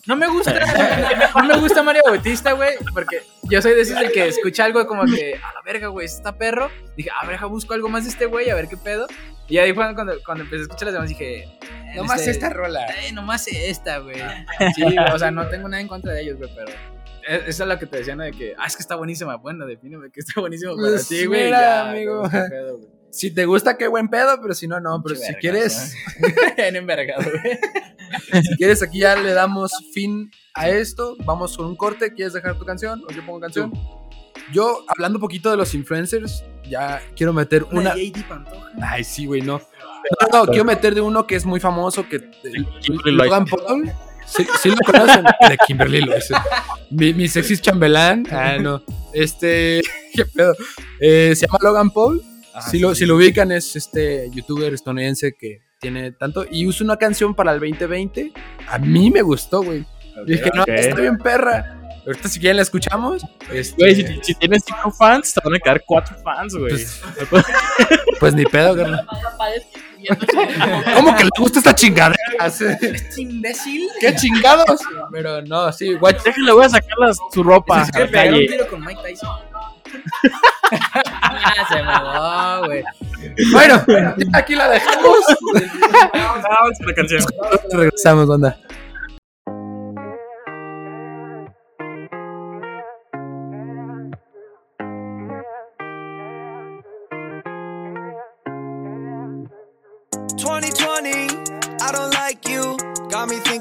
No me gusta, no me gusta Mario Bautista, güey, porque yo soy de esos que escucha algo como que, a la verga, güey, está perro. Dije, a ver, deja, busco algo más de este güey, a ver qué pedo. Y ahí fue cuando, cuando empecé a escuchar las demás dije, eh, Nomás este- esta rola. Eh, nomás esta, güey. Sí, o sea, no tengo nada en contra de ellos, güey, pero. e- Esa es la que te decían de que, ah, es que está buenísima. Bueno, defíneme que está buenísimo para Pues, ti, güey. mira, ya, amigo. pedo, güey. Si te gusta, qué buen pedo, pero si no, no. Pero si vergazo, quieres, Bien envergado, güey. si quieres, aquí ya le damos fin a esto. Vamos con un corte. ¿Quieres dejar tu canción o yo pongo canción? Yo, hablando un poquito de los influencers, ya quiero meter Una una. JD Pantoja. Ay, sí, güey, no. No, no, quiero meter de uno que es muy famoso, que Kimberly Logan Paul. Sí, sí lo conocen. De Kimberly lo es. Mi, mi sexy chambelán. Ah, no. Este, qué pedo. Eh, se llama Logan Paul. Ajá, si, lo, si lo ubican, es este youtuber estadounidense que tiene tanto. Y usa una canción para el 2020. A mí me gustó, güey. Ok. Dije, no, está bien perra. Ahorita si quieren la escuchamos. Este, Güey, si, si tienes cinco fans, te van a quedar cuatro fans, güey. Pues- pues ni pedo, carnal. ¿Cómo que le gusta esta chingadera? Este imbécil. ¿Qué chingados? Pero no, sí, guay. Déjenle, voy a sacar las- su ropa. Es que la pegar un calle. tiro con Mike Tyson. Ah, se mamó, güey. Bueno, aquí la dejamos. Vamos a la canción. Regresamos, banda.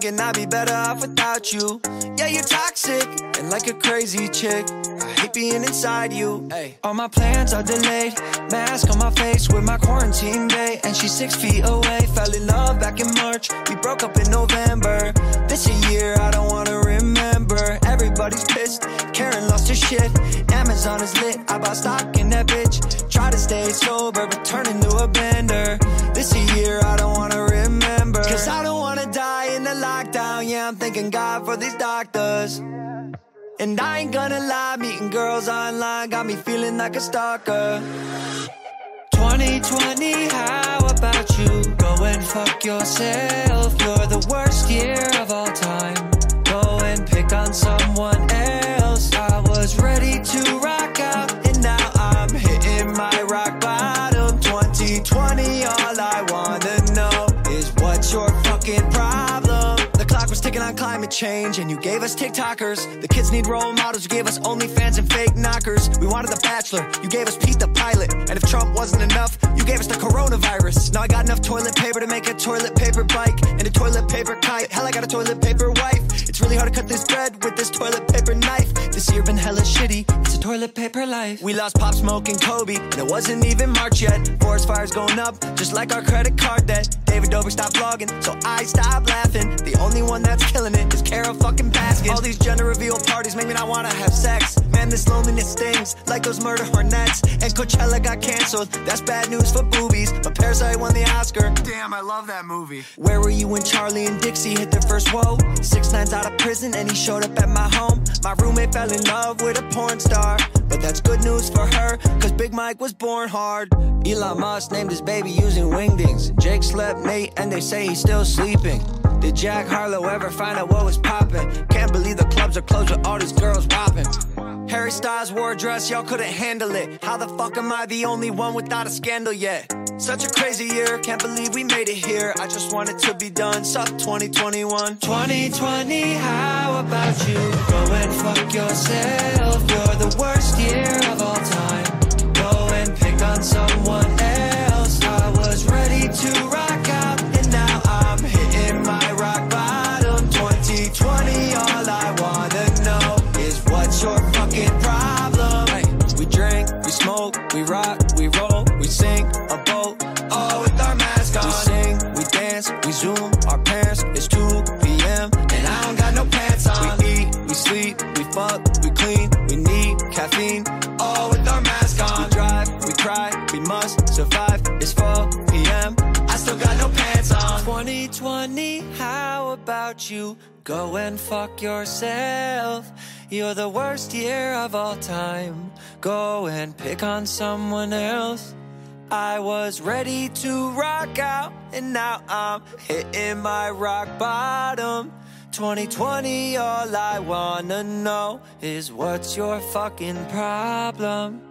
Thinking I'd be better off without you. Yeah, you're toxic and like a crazy chick. I hate being inside you. Hey, all my plans are delayed. Mask on my face with my quarantine day, and she's six feet away. Fell in love back in March. We broke up in November. This a year I don't wanna remember. Everybody's pissed. Karen lost her shit. Amazon is lit. I bought stock in that bitch. Try to stay sober, but turn into a bender. This a year God for these doctors. And I ain't gonna lie, meeting girls online got me feeling like a stalker. 2020, how about you? Go and fuck yourself. You're the worst year of all time. Go and pick on someone else. I was ready to rock out, change, and you gave us TikTokers. The kids need role models, you gave us OnlyFans and fake knockers. We wanted The Bachelor, you gave us Pete the Pilot. And if Trump wasn't enough, you gave us the coronavirus. Now I got enough toilet paper to make a toilet paper bike and a toilet paper kite. Hell, I got a toilet paper wife. It's really hard to cut this bread with this toilet paper knife. This year been hella shitty. It's a toilet paper life. We lost Pop Smoke and Kobe, and it wasn't even March yet. Forest fires going up, just like our credit card debt. David Dobrik stopped vlogging, so I stopped laughing. The only one that's killing it is Carol fucking Baskin. All these gender reveal parties make me not wanna have sex. Man, this loneliness stings like those murder hornets. And Coachella got canceled. That's bad news for boobies. But Parasite won the Oscar. Damn, I love that movie. Where were you when Charlie and Dixie hit their first whoa? Six nights out of prison and he showed up at my home. My roommate fell in love with a porn star. But that's good news for her, cause Big Mike was born hard. Elon Musk named his baby using wingdings. Jake slept Nate and they say he's still sleeping. Did Jack Harlow ever find out what was poppin'? Can't believe the clubs are closed with all these girls whopping. Harry Styles wore a dress, y'all couldn't handle it. How the fuck am I the only one without a scandal yet? Such a crazy year, can't believe we made it here. I just want it to be done. Suck 2021. 2020, how about you? Go and fuck yourself. You're the worst year of all time. Go and pick on someone else. I was ready to rock you. Go and fuck yourself. You're the worst year of all time. Go and pick on someone else. I was ready to rock out, and now I'm hitting my rock bottom. 2020, all I wanna know is what's your fucking problem?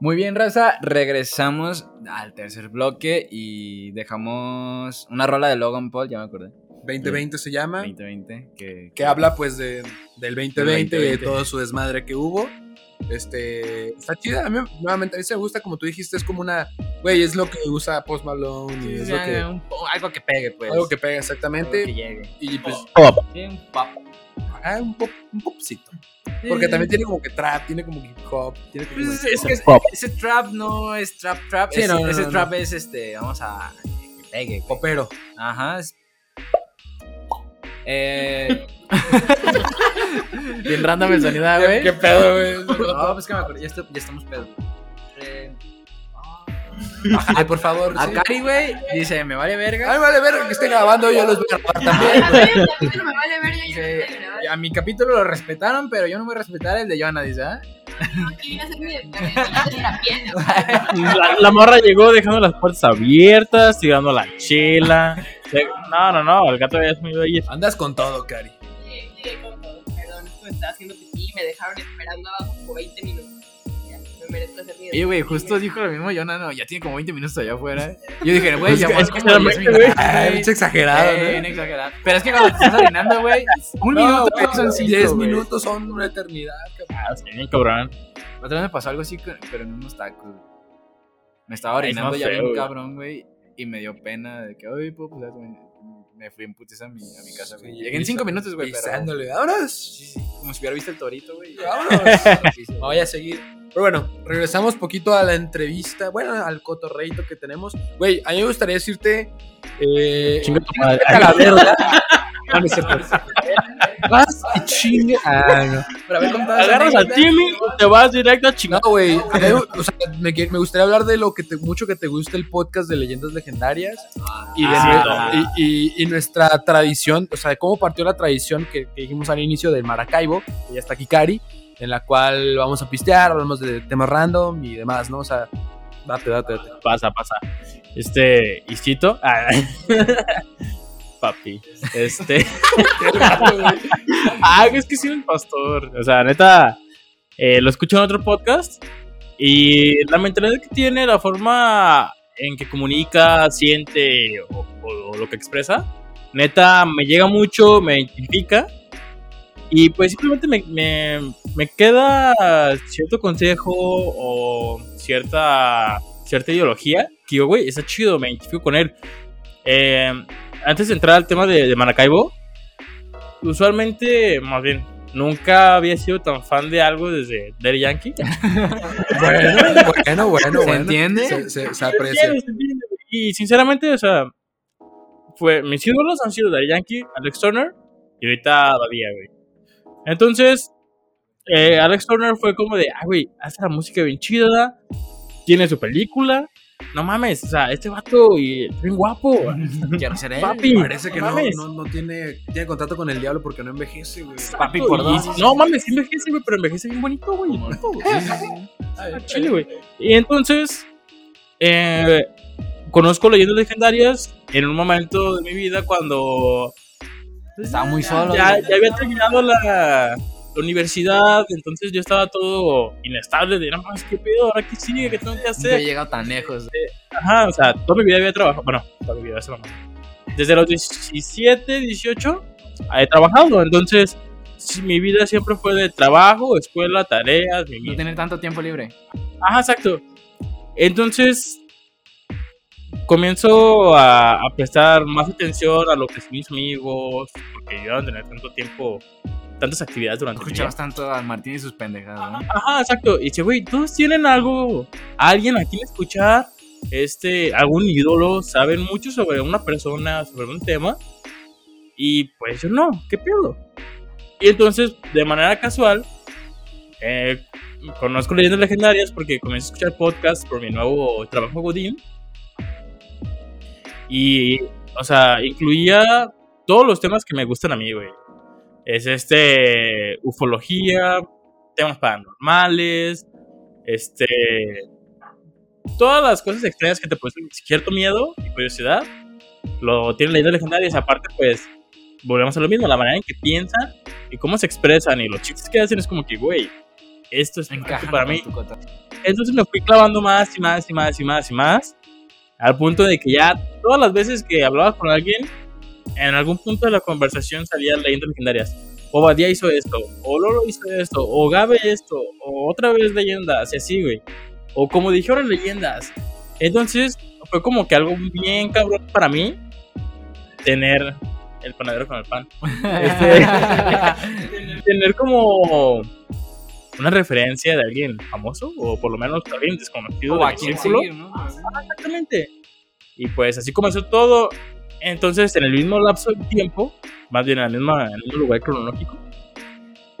Muy bien, raza. Regresamos al tercer bloque y dejamos una rola de Logan Paul, ya me acordé. 2020 se llama. 2020. Que, que habla pues de, del 2020 y de 2020. todo su desmadre que hubo. Este, está chida. A mí, nuevamente, a mí se me gusta, como tú dijiste, es como una, güey, es lo que usa Post Malone y es lo que, un po- algo que pegue, pues. algo que pega Algo que exactamente. llegue. Y pues, Sí, un pop. ah, un, pop, un popcito. Porque también tiene como que trap, tiene como hip hop, tiene como Pues es que es- Pop. ese trap no es trap trap. Sí, ese no, no, ese no, trap es este. Vamos a. Que pegue. popero. Ajá. es- Eh. Bien random el sonido, güey. ¿Qué pedo, güey? No, pues que me acuerdo. Ya, ya estamos pedos. Eh, Ay, por favor. a sí. Cari, güey, dice: Me vale verga. Ay, vale, ver que estén grabando, yo los voy a grabar también. A güey. capítulo me vale yo grabando. a mi capítulo lo respetaron, pero yo no voy a respetar el de Joana, dice, ¿ah? Aquí vine a hacer mi de la. La, la morra llegó dejando las puertas abiertas, tirando la chela. No, no, no, el gato ya es muy bello. Andas con todo, Cari. Llegué con todo. Perdón, me estaba haciendo pipí y me dejaron esperando abajo como 20 minutos. Merezco mi Y, güey, justo dijo lo mismo Joana, no, ya tiene como 20 minutos allá afuera. Yo dije, güey, ya Es como 10 sinceramente, güey, minutos. Ay, es exagerado, ¿no? bien exagerado. Pero es que cuando te estás orinando, güey, un No, minuto güey, son cinco, 10 güey. minutos son una eternidad, cabrón. Ah, sí, cabrón. Otra vez me pasó algo así, pero en unos tacos. Me estaba orinando ya bien güey. cabrón, güey. Y me dio pena de que, oye, pues, pues, me, fui en putiza a mi, a mi casa, güey. Sí, Llegué en 5 minutos, güey, pero... Pisándole. ¡Vámonos! Sí, sí, como si hubiera visto el torito, güey. ¡Vámonos! Sí, sí. Me voy a seguir. Pero bueno, regresamos poquito a la entrevista, bueno, al cotorreito que tenemos. Güey, a mí me gustaría decirte... Eh, Chinga tu madre. a la verga. No, no es cierto. Vas y chingue. Ah, no. Pero a ver, contado esa Agarras a anécdota. Timmy y te vas directo a chingar. No, güey. O sea, me, gustaría hablar de lo que te, mucho que te gusta el podcast de leyendas legendarias y, de Ah. nue- y, y- y nuestra tradición, o sea, de cómo partió la tradición que, que dijimos al inicio del Maracaibo, que ya está aquí Cari, en la cual vamos a pistear, hablamos de temas random y demás, ¿no? O sea, date, date, date. Pasa, pasa. Este, Ischito. Ah. Papi. Este. ah, es que soy un pastor. O sea, neta, eh, lo escucho en otro podcast. Y la mentalidad que tiene, la forma en que comunica, siente o, o- o lo que expresa, neta, me llega mucho, me identifica. Y pues simplemente me, me, me queda cierto consejo o cierta, cierta ideología que yo, güey, está chido, me identifico con él. Eh, antes de entrar al tema de, de Maracaibo, usualmente, más bien, nunca había sido tan fan de algo desde Daddy Yankee. Bueno, bueno, bueno. ¿Se bueno. entiende? Se, se- se Se aprecia. se entiende. Y sinceramente, o sea, fue, mis ídolos han sido Daddy Yankee, Alex Turner y ahorita Badía, güey. Entonces, eh, Alex Turner fue como de, ah, güey, hace la música bien chida, tiene su película. No mames, o sea, este vato y es bien guapo. Quiero ser él. Papi, Parece que no, mames. no, no tiene, tiene contrato con el diablo porque no envejece, güey. Papi, por y- dos. No mames, sí envejece, güey, pero envejece bien bonito, güey. Chile, güey. Y entonces, eh, conozco leyendas legendarias en un momento de mi vida cuando Estaba muy solo. ya, ya había terminado la, la universidad, entonces yo estaba todo inestable, de no mames, ¿qué pedo? ¿Ahora qué sigue? ¿Qué tengo que Nunca he hacer? llegado tan lejos. Ajá, o sea, toda mi vida había trabajado, bueno, toda mi vida, esa mamá. Desde los 17, 18, he trabajado, entonces sí, mi vida siempre fue de trabajo, escuela, tareas, mi No tener tanto tiempo libre. Ajá, exacto. Entonces comienzo a, a prestar más atención a lo que son mis amigos, porque yo a tener tanto tiempo, tantas actividades durante mi vida. escuchabas tanto al Martín y sus pendejadas, ¿no? Ajá, exacto. Y dice, güey, todos tienen algo, alguien a quien escuchar, este, algún ídolo, saben mucho sobre una persona, sobre un tema. Y pues yo no, ¿qué pedo? Y entonces, de manera casual, eh, conozco leyendas legendarias porque comencé a escuchar podcasts por mi nuevo trabajo Godín. Y, o sea, incluía todos los temas que me gustan a mí, güey. Es este, ufología, temas paranormales, este, todas las cosas extrañas que te producen cierto miedo y curiosidad. Lo tienen leyendas legendarias, aparte, pues, volvemos a lo mismo, la manera en que piensan y cómo se expresan y los chistes que hacen es como que, güey, esto es Encajan para mí. Entonces me fui clavando más y más y más y más y más. Al punto de que ya todas las veces que hablaba con alguien, en algún punto de la conversación salían leyendas legendarias. O Badía hizo esto, o Lolo hizo esto, o Gabe esto, o otra vez leyendas, y así, güey. O como dijeron leyendas. Entonces fue como que algo bien cabrón para mí tener el panadero con el pan. Este, tener como una referencia de alguien famoso o por lo menos alguien desconocido o de a seguir, ¿no? Ah, exactamente. Y pues así comenzó todo. Entonces, en el mismo lapso de tiempo, más bien en, la misma, en el mismo lugar cronológico,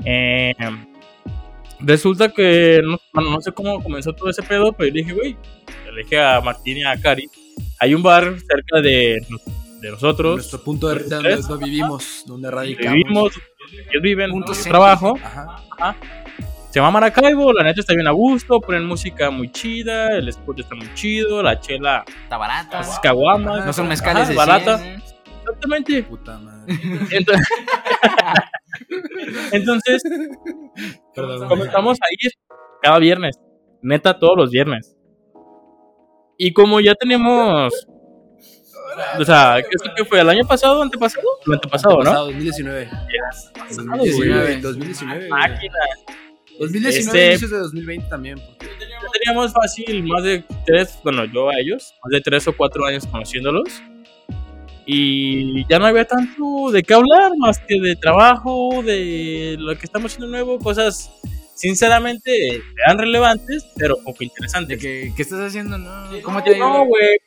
eh, resulta que no, bueno, no sé cómo comenzó todo ese pedo, pero yo dije, güey, le dije a Martín y a Cari, hay un bar cerca de, de nosotros, Nuestro punto de donde donde vivimos, donde radicamos. vivimos, ellos viven, céntrico. trabajo, Ajá. Se llama Maracaibo, la neta está bien a gusto, ponen música muy chida, el spot está muy chido, la chela, Está barata. las caguamas, No son mezcales ajá, de barata, 100, exactamente. Puta madre. Entonces, Entonces, Perdón. comenzamos a ir cada viernes, neta todos los viernes. Y como ya tenemos, o sea, ¿esto qué fue? ¿El año pasado, antepasado? El antepasado, ¿no? Pasado, 2019. Pasado, 2019, güey. 2019. güey. Máquina. 2019, Este- inicios de 2020 también. porque- Ya teníamos fácil más de tres, bueno, yo a ellos, más de tres o cuatro años conociéndolos. Y ya no había tanto de qué hablar, más que de trabajo, de lo que estamos haciendo nuevo, cosas sinceramente eran relevantes, pero poco interesantes. que, ¿qué estás haciendo? No, ¿Cómo te No, güey.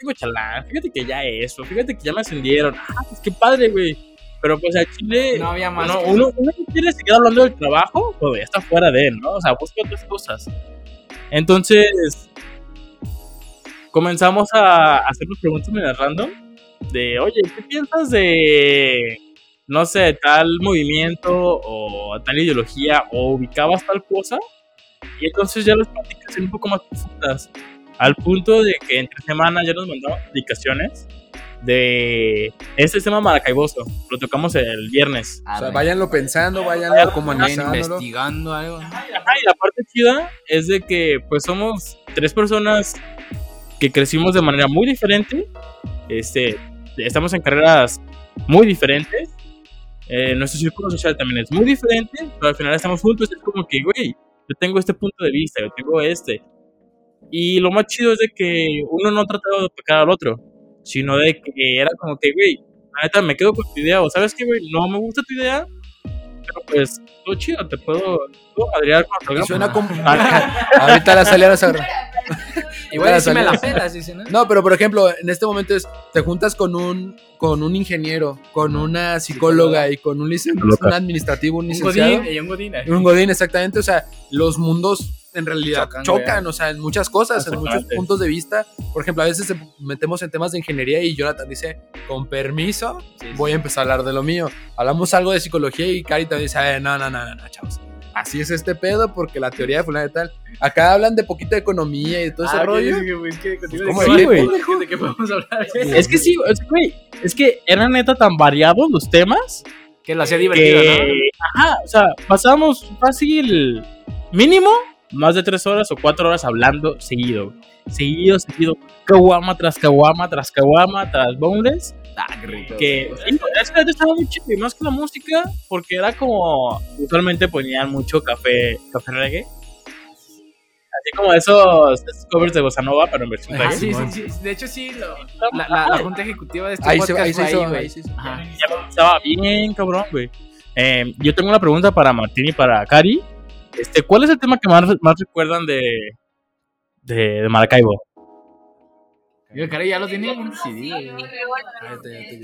Tengo chalán. Fíjate que ya eso. Fíjate que ya me ascendieron. Ah, pues qué padre, güey. Pero pues a Chile. No había más. no, que- uno, uno no quiere seguir hablando del trabajo, pero ya está fuera de él, ¿no? O sea, busca otras cosas. Entonces. Comenzamos a hacernos preguntas medio random. De, oye, ¿qué piensas de. No sé, tal movimiento o tal ideología o ubicabas tal cosa? Y entonces ya las pláticas eran un poco más profundas. Al punto de que entre semana ya nos mandaban publicaciones de este tema maracaiboso. Lo tocamos el viernes. O sea, váyanlo pensando, váyanlo Vayan como investigando algo. Ajá, y la parte chida es de que pues somos tres personas que crecimos de manera muy diferente. Este, estamos en carreras muy diferentes. Eh, nuestro círculo social también es muy diferente, pero al final estamos juntos. Es como que, güey, yo tengo este punto de vista, yo tengo este. Y lo más chido es de que uno no trataba de opacar al otro, sino de que era como que, güey, la neta me quedo con tu idea, o sabes que, güey, no me gusta tu idea, pero pues, todo chido, te puedo, puedo Y el suena como. Ah, Ahorita la salida. Igual si me la pelas, dice, ¿no? No, pero por ejemplo, en este momento es, te juntas con un, con un ingeniero, con una psicóloga y con un, licen- Loca. un administrativo, un Un licenciado. godín, y un godín. Un godín, exactamente. O sea, los mundos en realidad Chocan, chocan, o sea, en muchas cosas, en muchos puntos de vista. Por ejemplo, a veces metemos en temas de ingeniería y Jonathan dice, con permiso, Sí, sí. voy a empezar a hablar de lo mío. Hablamos algo de psicología y Cari también dice, "Eh, no, no, no, no, no, chavos. Así es este pedo porque la teoría de fulano de tal. Acá hablan de poquito de economía y todo ese Ah, rollo. es que contigo ¿Cómo de sí. Es que sí, es, güey, es que eran neta tan variados los temas Que lo hacía divertido, que, ¿no? ajá, o sea, pasábamos fácil, mínimo, más de tres horas o cuatro horas hablando seguido, seguido, seguido, caguama tras caguama, tras caguama, tras boneless, Ah, qué rico. que y, es que estaba muy chido, y más que la música, porque era como, usualmente ponían mucho café, café reggae, así como esos, esos covers de Bossa Nova, pero en versión Ah, reggae. sí, sí, sí. De hecho, sí. lo- la, la, la junta ejecutiva de este Ahí se, podcast ahí se fue hizo, ahí, güey. ahí se hizo. Ya estaba bien cabrón, güey. Eh, yo tengo una pregunta para Martín y para Cari. Este, ¿Cuál es el tema que más, más recuerdan de, de, de Maracaibo? Yo, caray, ya lo tenía en un CD,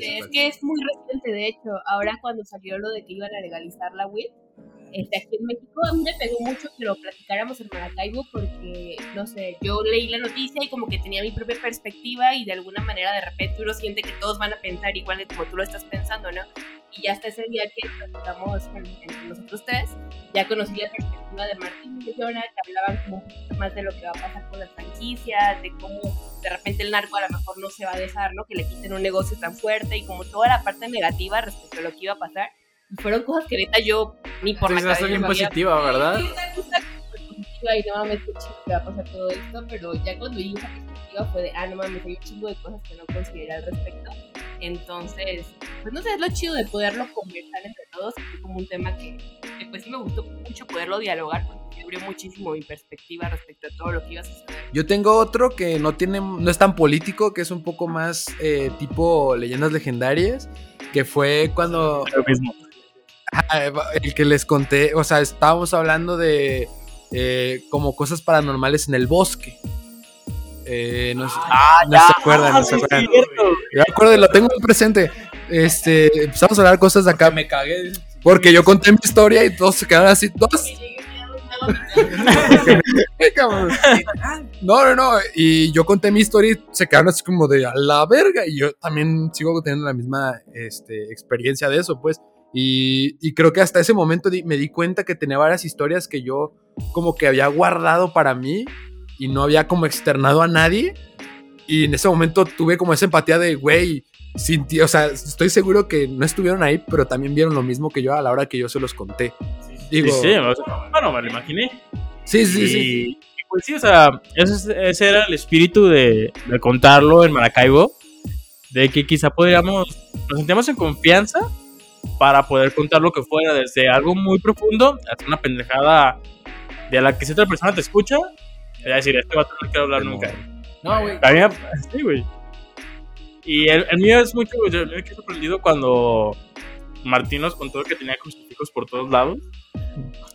es que es muy reciente, de hecho. Ahora cuando salió lo de que iban a legalizar la weed, este, aquí en México, a mí me pegó mucho que lo platicáramos en Maracaibo porque, no sé, yo leí la noticia y como que tenía mi propia perspectiva y de alguna manera de repente uno siente que todos van a pensar igual de como tú lo estás pensando, ¿no? Y ya hasta ese día que platicamos entre nosotros tres, ya conocí la perspectiva de Martín y de Jonah, que hablaban como más de lo que va a pasar con las franquicias, de cómo de repente el narco a lo mejor no se va a dejar, ¿no? Que le quiten un negocio tan fuerte y como toda la parte negativa respecto a lo que iba a pasar. Fueron cosas que neta yo ni por la Entonces, cabeza bien me había- positiva, ¿verdad? Positiva y no mames, qué chido que va a pasar todo esto, pero ya cuando vi esa perspectiva fue de, ah, no mames, hay un chingo de cosas que no consideré al respecto. Entonces, pues no sé, es lo chido de poderlo conversar entre todos, que fue como un tema que, que, pues sí me gustó mucho poderlo dialogar, porque me abrió muchísimo mi perspectiva respecto a todo lo que iba a suceder. Yo tengo otro que no tiene, no es tan político, que es un poco más eh, tipo leyendas legendarias, que fue cuando Lo mismo. Ah, el que les conté, o sea, estábamos hablando de eh, como cosas paranormales en el bosque. Eh, no, sé- no se acuerdan, no se acuerdan. Yo me acuerdo, lo tengo muy presente. Este, empezamos a hablar cosas de acá. Me cagué. Porque yo conté mi historia y todos se quedaron así. Cabrón. No, no, no. Y yo conté mi historia y se quedaron así como de a la verga. Y yo también sigo teniendo la misma este, experiencia de eso, pues. Y, y creo que hasta ese momento di- me di cuenta que tenía varias historias que yo como que había guardado para mí y no había como externado a nadie. Y en ese momento tuve como esa empatía de, güey, o sea, estoy seguro que no estuvieron ahí, pero también vieron lo mismo que yo a la hora que yo se los conté. Digo, Sí, sí, o sea, bueno, me lo imaginé. sí, sí, y, sí. y pues sí, o sea, ese, es- ese era el espíritu de, de contarlo en Maracaibo, de que quizá podríamos, nos sentíamos en confianza para poder contar lo que fuera, desde algo muy profundo hasta una pendejada de la que si otra persona te escucha, te va a decir, este vato no quiero hablar nunca. No, güey. A mí me- sí, güey. Y el, el mío es mucho, güey, yo me quedé sorprendido cuando Martín nos contó que tenía crucifijos por todos lados.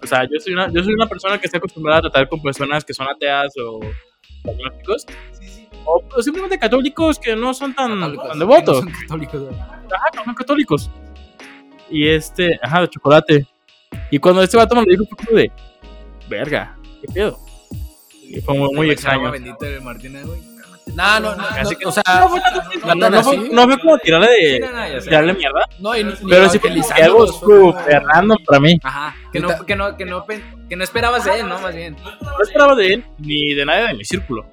O sea, yo soy una, yo soy una persona que está acostumbrada a tratar con personas que son ateas o agnósticos. O, o simplemente católicos que no son tan, tan devotos. No son católicos. Ajá, no son católicos. Y este, ajá, de chocolate. Y cuando este vato me lo dijo, fue como de, verga, ¿qué pedo? Y fue muy, extraño. Martínez, güey. No, no, no, Casi no, que- o sea, No fue tan- no no, tan no fue, así. no fue como tirarle de, No, no, ya sé. tirarle mierda. no, y, Pero sí fue algo súper random para mí. Ajá. Que no, que no, que no, que no esperabas de él, ¿no? Más bien. No esperaba de él ni de nadie de mi círculo.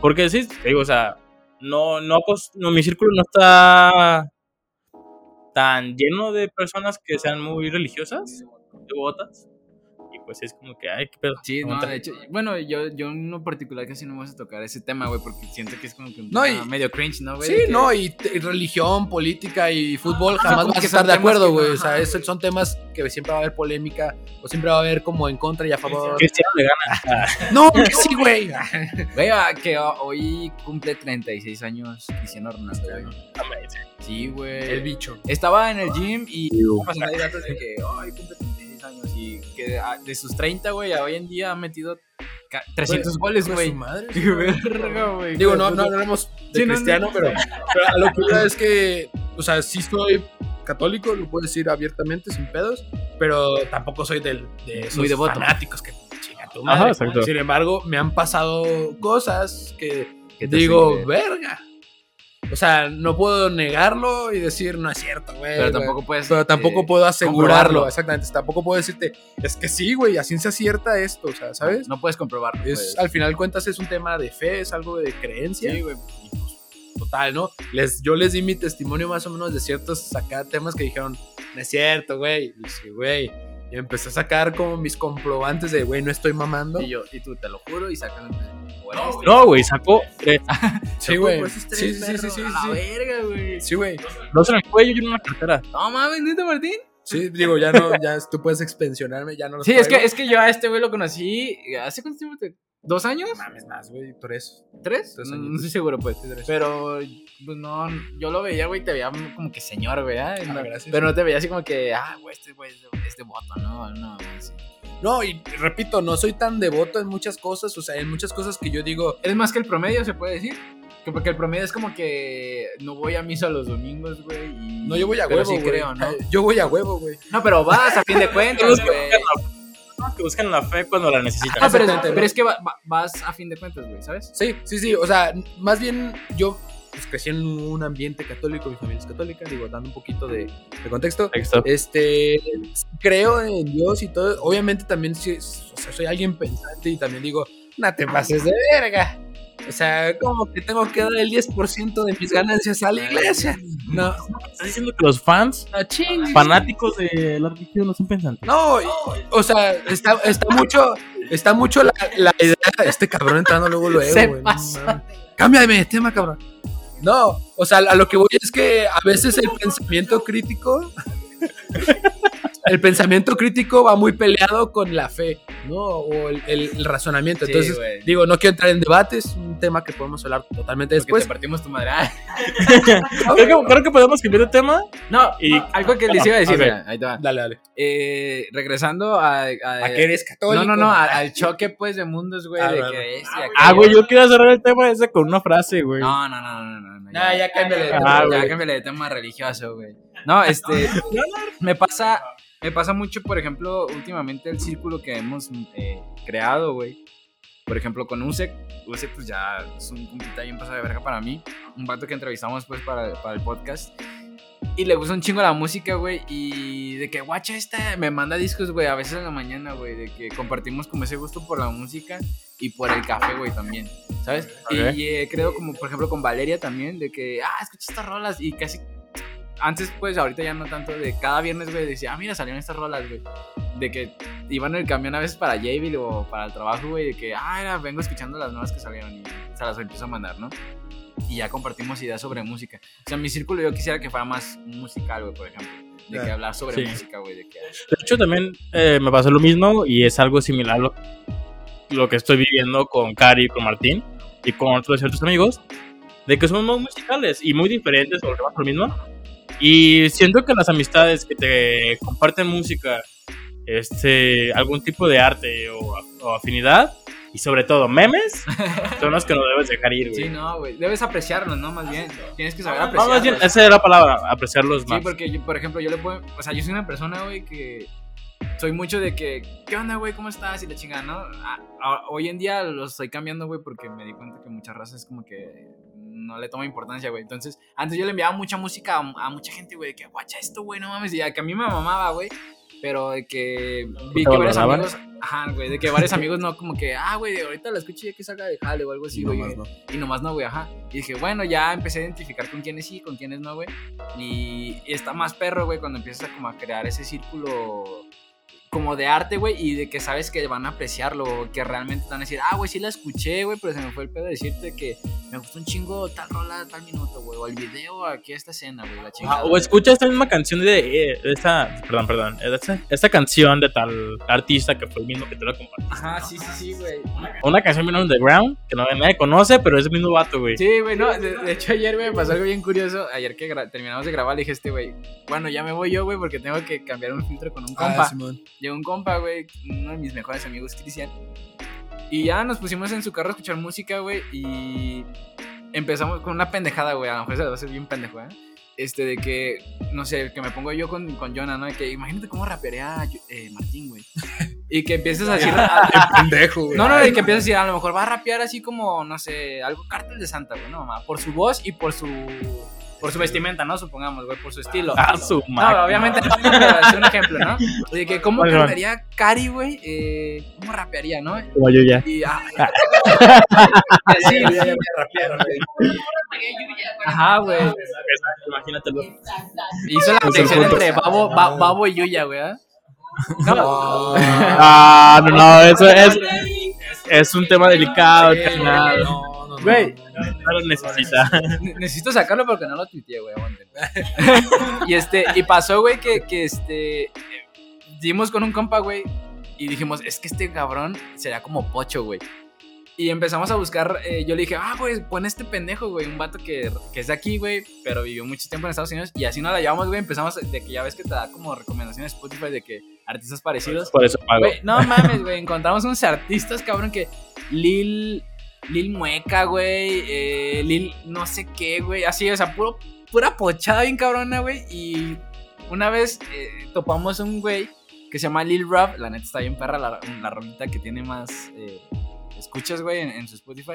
Porque sí, te digo, o sea, no, no, mi círculo no está tan lleno de personas que sean muy religiosas, devotas. Pues es como que, ay, qué pedo. Sí, no, de hecho, bueno, yo, yo en lo particular casi no vas a tocar ese tema, güey, porque siento que es como que un No, tema y- medio cringe, ¿no, güey? Sí, Que- no, y, religión, política y fútbol jamás como vas a que estar de acuerdo, que no, güey. O sea, ajá, es- güey. son temas que siempre va a haber polémica o siempre va a haber como en contra y a favor. Cristiano le gana. No, que sí, güey. Güey, ah, que hoy cumple 36 años Cristiano Ronaldo, güey. Sí, güey. El bicho. Estaba en el gym y datos de que, ay, cumple 36 años y que de sus 30, güey, a hoy en día ha metido ca- 300 goles, güey. Qué verga, güey. Digo, no, no hablamos de Sí, no, cristiano, no. pero, pero a lo que iba es que, o sea, sí soy católico, lo puedo decir abiertamente, sin pedos, pero tampoco soy del, de esos Muy devoto. fanáticos que chinga tu Ajá, madre. exacto. Sin embargo, me han pasado cosas que Que digo, verga. O sea, no puedo negarlo y decir, no es cierto, güey. Pero güey". tampoco puedes. Pero tampoco eh, puedo asegurarlo, comprobarlo. exactamente. Tampoco puedo decirte, es que sí, güey, a ciencia cierta esto, o sea, ¿sabes? No puedes comprobarlo. Es, pues. al final cuentas es un tema de fe, es algo de creencia. Sí, güey. Pues, total, ¿no? Les, yo les di mi testimonio más o menos de ciertos acá temas que dijeron, no es cierto, güey. Y sí, güey. Y empecé a sacar como mis comprobantes de, güey, no estoy mamando. Y yo, y tú, te lo juro, y sacan No, güey, sacó tres. sí, güey. Sí, sí, sí, sí, a la verga, güey. Sí, güey. Dos en el cuello y uno en la cartera. No mames, neta, Martín. Sí, digo, ya no, ya tú puedes expensionarme, ya no los Sí, es que, es que yo a este güey lo conocí. ¿Hace cuánto tiempo? te- ¿Dos años? Mames más, güey, tres. ¿Tres? Tres no, años. no estoy seguro, pues. Sí, tres. Pero, pues no, yo lo veía, güey, te veía como que señor, güey. ¿ah? No, gracias. pero no te veía así como que, ah, güey, este güey es de- es devoto, ¿no? No, sí. No, y repito, no soy tan devoto en muchas cosas, o sea, en muchas cosas que yo digo, ¿Eres más que el promedio, se puede decir? Que porque el promedio es como que no voy a misa los domingos, güey. No, yo voy a pero huevo, sí güey. creo, ¿no? Yo voy a huevo, güey. No, pero vas a fin de cuentas, güey. Que buscan la fe cuando la necesitan. Ah, pero, es que va- va- vas a fin de cuentas, güey, ¿sabes? Sí, sí, sí. O sea, más bien yo pues, crecí en un ambiente católico, mi familia es católica, digo, dando un poquito de, de contexto. Texto. Este, creo en Dios y todo. Obviamente también sí, o sea, soy alguien pensante y también digo, no te pases de verga. O sea, como que tengo que dar el 10% de mis ganancias a la iglesia. No, ¿Estás diciendo que los fans, no chingues. fanáticos de la religión, no son pensantes? No, o sea, está, está mucho, está mucho la, la idea. Este cabrón entrando luego luego, Se no. Cámbiame de tema, cabrón. No, o sea, a lo que voy es que a veces el pensamiento crítico. El pensamiento crítico va muy peleado con la fe, ¿no? O el, el- el razonamiento. Entonces, digo, no quiero entrar en debate, es un tema que podemos hablar totalmente Porque después. te partimos tu madre. Ah, Creo que, creo que podemos cambiar de tema. No, Y- algo que les iba a decir, mira, ahí te va. Dale, dale. Eh, regresando a, a- eres católico? No, no, no, a- al choque pues de mundos, güey, Ah, de que. Ah, güey, yo quiero cerrar el tema ese con una frase, güey. No, no, no, no, no, no. Ah, ya cámbiale de tema, ya cámbiale de tema religioso, güey. No, este, me pasa, me pasa mucho, por ejemplo, últimamente el círculo que hemos eh, creado, güey. Por ejemplo, con Usek, Usek pues ya es un compita bien pasado de verga para mí. Un vato que entrevistamos pues para, para el podcast. Y le gusta un chingo la música, güey. Y de que, guacha, esta me manda discos, güey, a veces en la mañana, güey. De que compartimos como ese gusto por la música y por el café, güey, también. ¿Sabes? Ok. Y eh, creo como, por ejemplo, con Valeria también, de que, ah, escucha estas rolas. Y casi, antes, pues, ahorita ya no tanto, de cada viernes, güey, decía, ah, mira, salieron estas rolas, güey. De que iban en el camión a veces para Jabil o para el trabajo, güey, de que, ah, era, vengo escuchando las nuevas que salieron y se las empiezo a mandar, ¿no? Y ya compartimos ideas sobre música. O sea, mi círculo yo quisiera que fuera más musical, güey, por ejemplo. De que hablar sobre Sí. música, güey, de que... De hecho, también eh, me pasó lo mismo y es algo similar lo, lo que estoy viviendo con Cari y con Martín y con otros ciertos amigos, de que somos muy musicales y muy diferentes sobre lo mismo. Y siento que las amistades que te comparten música, este, algún tipo de arte o, o afinidad, y sobre todo memes, son los que no debes dejar ir, güey. Sí, no, güey. Debes apreciarlos, ¿no? Más bien. Tienes que saber No, apreciarlos. más bien, esa era la palabra, apreciarlos Sí, más. porque yo, por ejemplo, yo le puedo. O sea, yo soy una persona, güey, que. Soy mucho de que. ¿Qué onda, güey? ¿Cómo estás? Y la chingada, ¿no? A- a- hoy en día lo estoy cambiando, güey, porque me di cuenta que muchas razas como que. No le toma importancia, güey. Entonces, antes yo le enviaba mucha música a, a mucha gente, güey, de que, guacha esto, güey, no mames. Y a que a mí me mamaba, güey. Pero de que vi ¿Te que varios amigos. Ajá, güey. De que varios amigos no, como que, ah, güey, ahorita la escuché ya que salga de jale o algo así, Y güey. no. Y nomás no, güey, ajá. Y dije, bueno, ya empecé a identificar con quiénes sí, con quiénes no, güey. Y está más perro, güey, cuando empiezas a como a crear ese círculo como de arte, güey, y de que sabes que van a apreciarlo, que realmente te van a decir, ah, güey, sí la escuché, güey, pero se me fue el pedo de decirte que me gustó un chingo tal rola, tal minuto, güey, o el video aquí esta escena, güey, la chingada. Ah, o escucha esta misma canción de, eh, esta, perdón, perdón, esta, esta canción de tal artista que fue el mismo que te lo compartí. Ajá, sí, sí, sí, güey. Una canción bien underground que no, nadie conoce, pero es el mismo vato, güey. Sí, güey, no, de, de hecho ayer, güey, pasó algo bien curioso. Ayer que terminamos de grabar, le dije este, güey, bueno, ya me voy yo, güey, porque tengo que cambiar un filtro con un compa. Ah, Simón. Llegó un compa, güey, uno de mis mejores amigos, Cristian. Y ya nos pusimos en su carro a escuchar música, güey, y empezamos con una pendejada, güey. A lo mejor se va a hacer bien pendejo, ¿eh? Este, de que, no sé, que me pongo yo con, con Jonah, ¿no? De que imagínate cómo rapearía eh, Martín, güey. Y que empieces a decir. Pendejo, güey. No, no, de que empiezas a decir, a lo mejor va a rapear así como, no sé, algo cártel de Santa, güey, no, mamá. Por su voz y por su. Por su vestimenta, ¿no? Supongamos, güey, por su estilo. Ah, su No, obviamente no, pero es un ejemplo, ¿no? De que cómo vale. rapearía Cari, güey, eh, cómo rapearía, ¿no? Como yo ya. Y, ah, sí, Ya, rapearon, güey. ajá, güey. Imagínatelo. Hizo la conexión entre Babo, Ba- Babo y Yuya, güey. ¿eh? No, Ah, no, no, eso es, es un tema delicado, carnal. no, güey, No lo necesita. ne- necesito sacarlo porque no lo tuiteé, güey, y este, y pasó, güey, que, que este, eh, dimos con un compa, güey, y dijimos, es que este cabrón sería como pocho, güey. Y empezamos a buscar, eh, yo le dije, ah, güey, pon este pendejo, güey, un vato que, que es de aquí, güey, pero vivió mucho tiempo en Estados Unidos, y así nos la llevamos, güey, empezamos de que ya ves que te da como recomendaciones Spotify de que artistas parecidos. Por eso pago. Güey, no mames, güey. Encontramos unos artistas, cabrón, que Lil. Lil Mueca, güey, eh, Lil no sé qué, güey, así, o sea, puro, pura pochada bien cabrona, güey, y una vez eh, topamos un güey que se llama Lil Rap, la neta está bien perra, la, la rolita que tiene más eh, escuchas, güey, en, en su Spotify.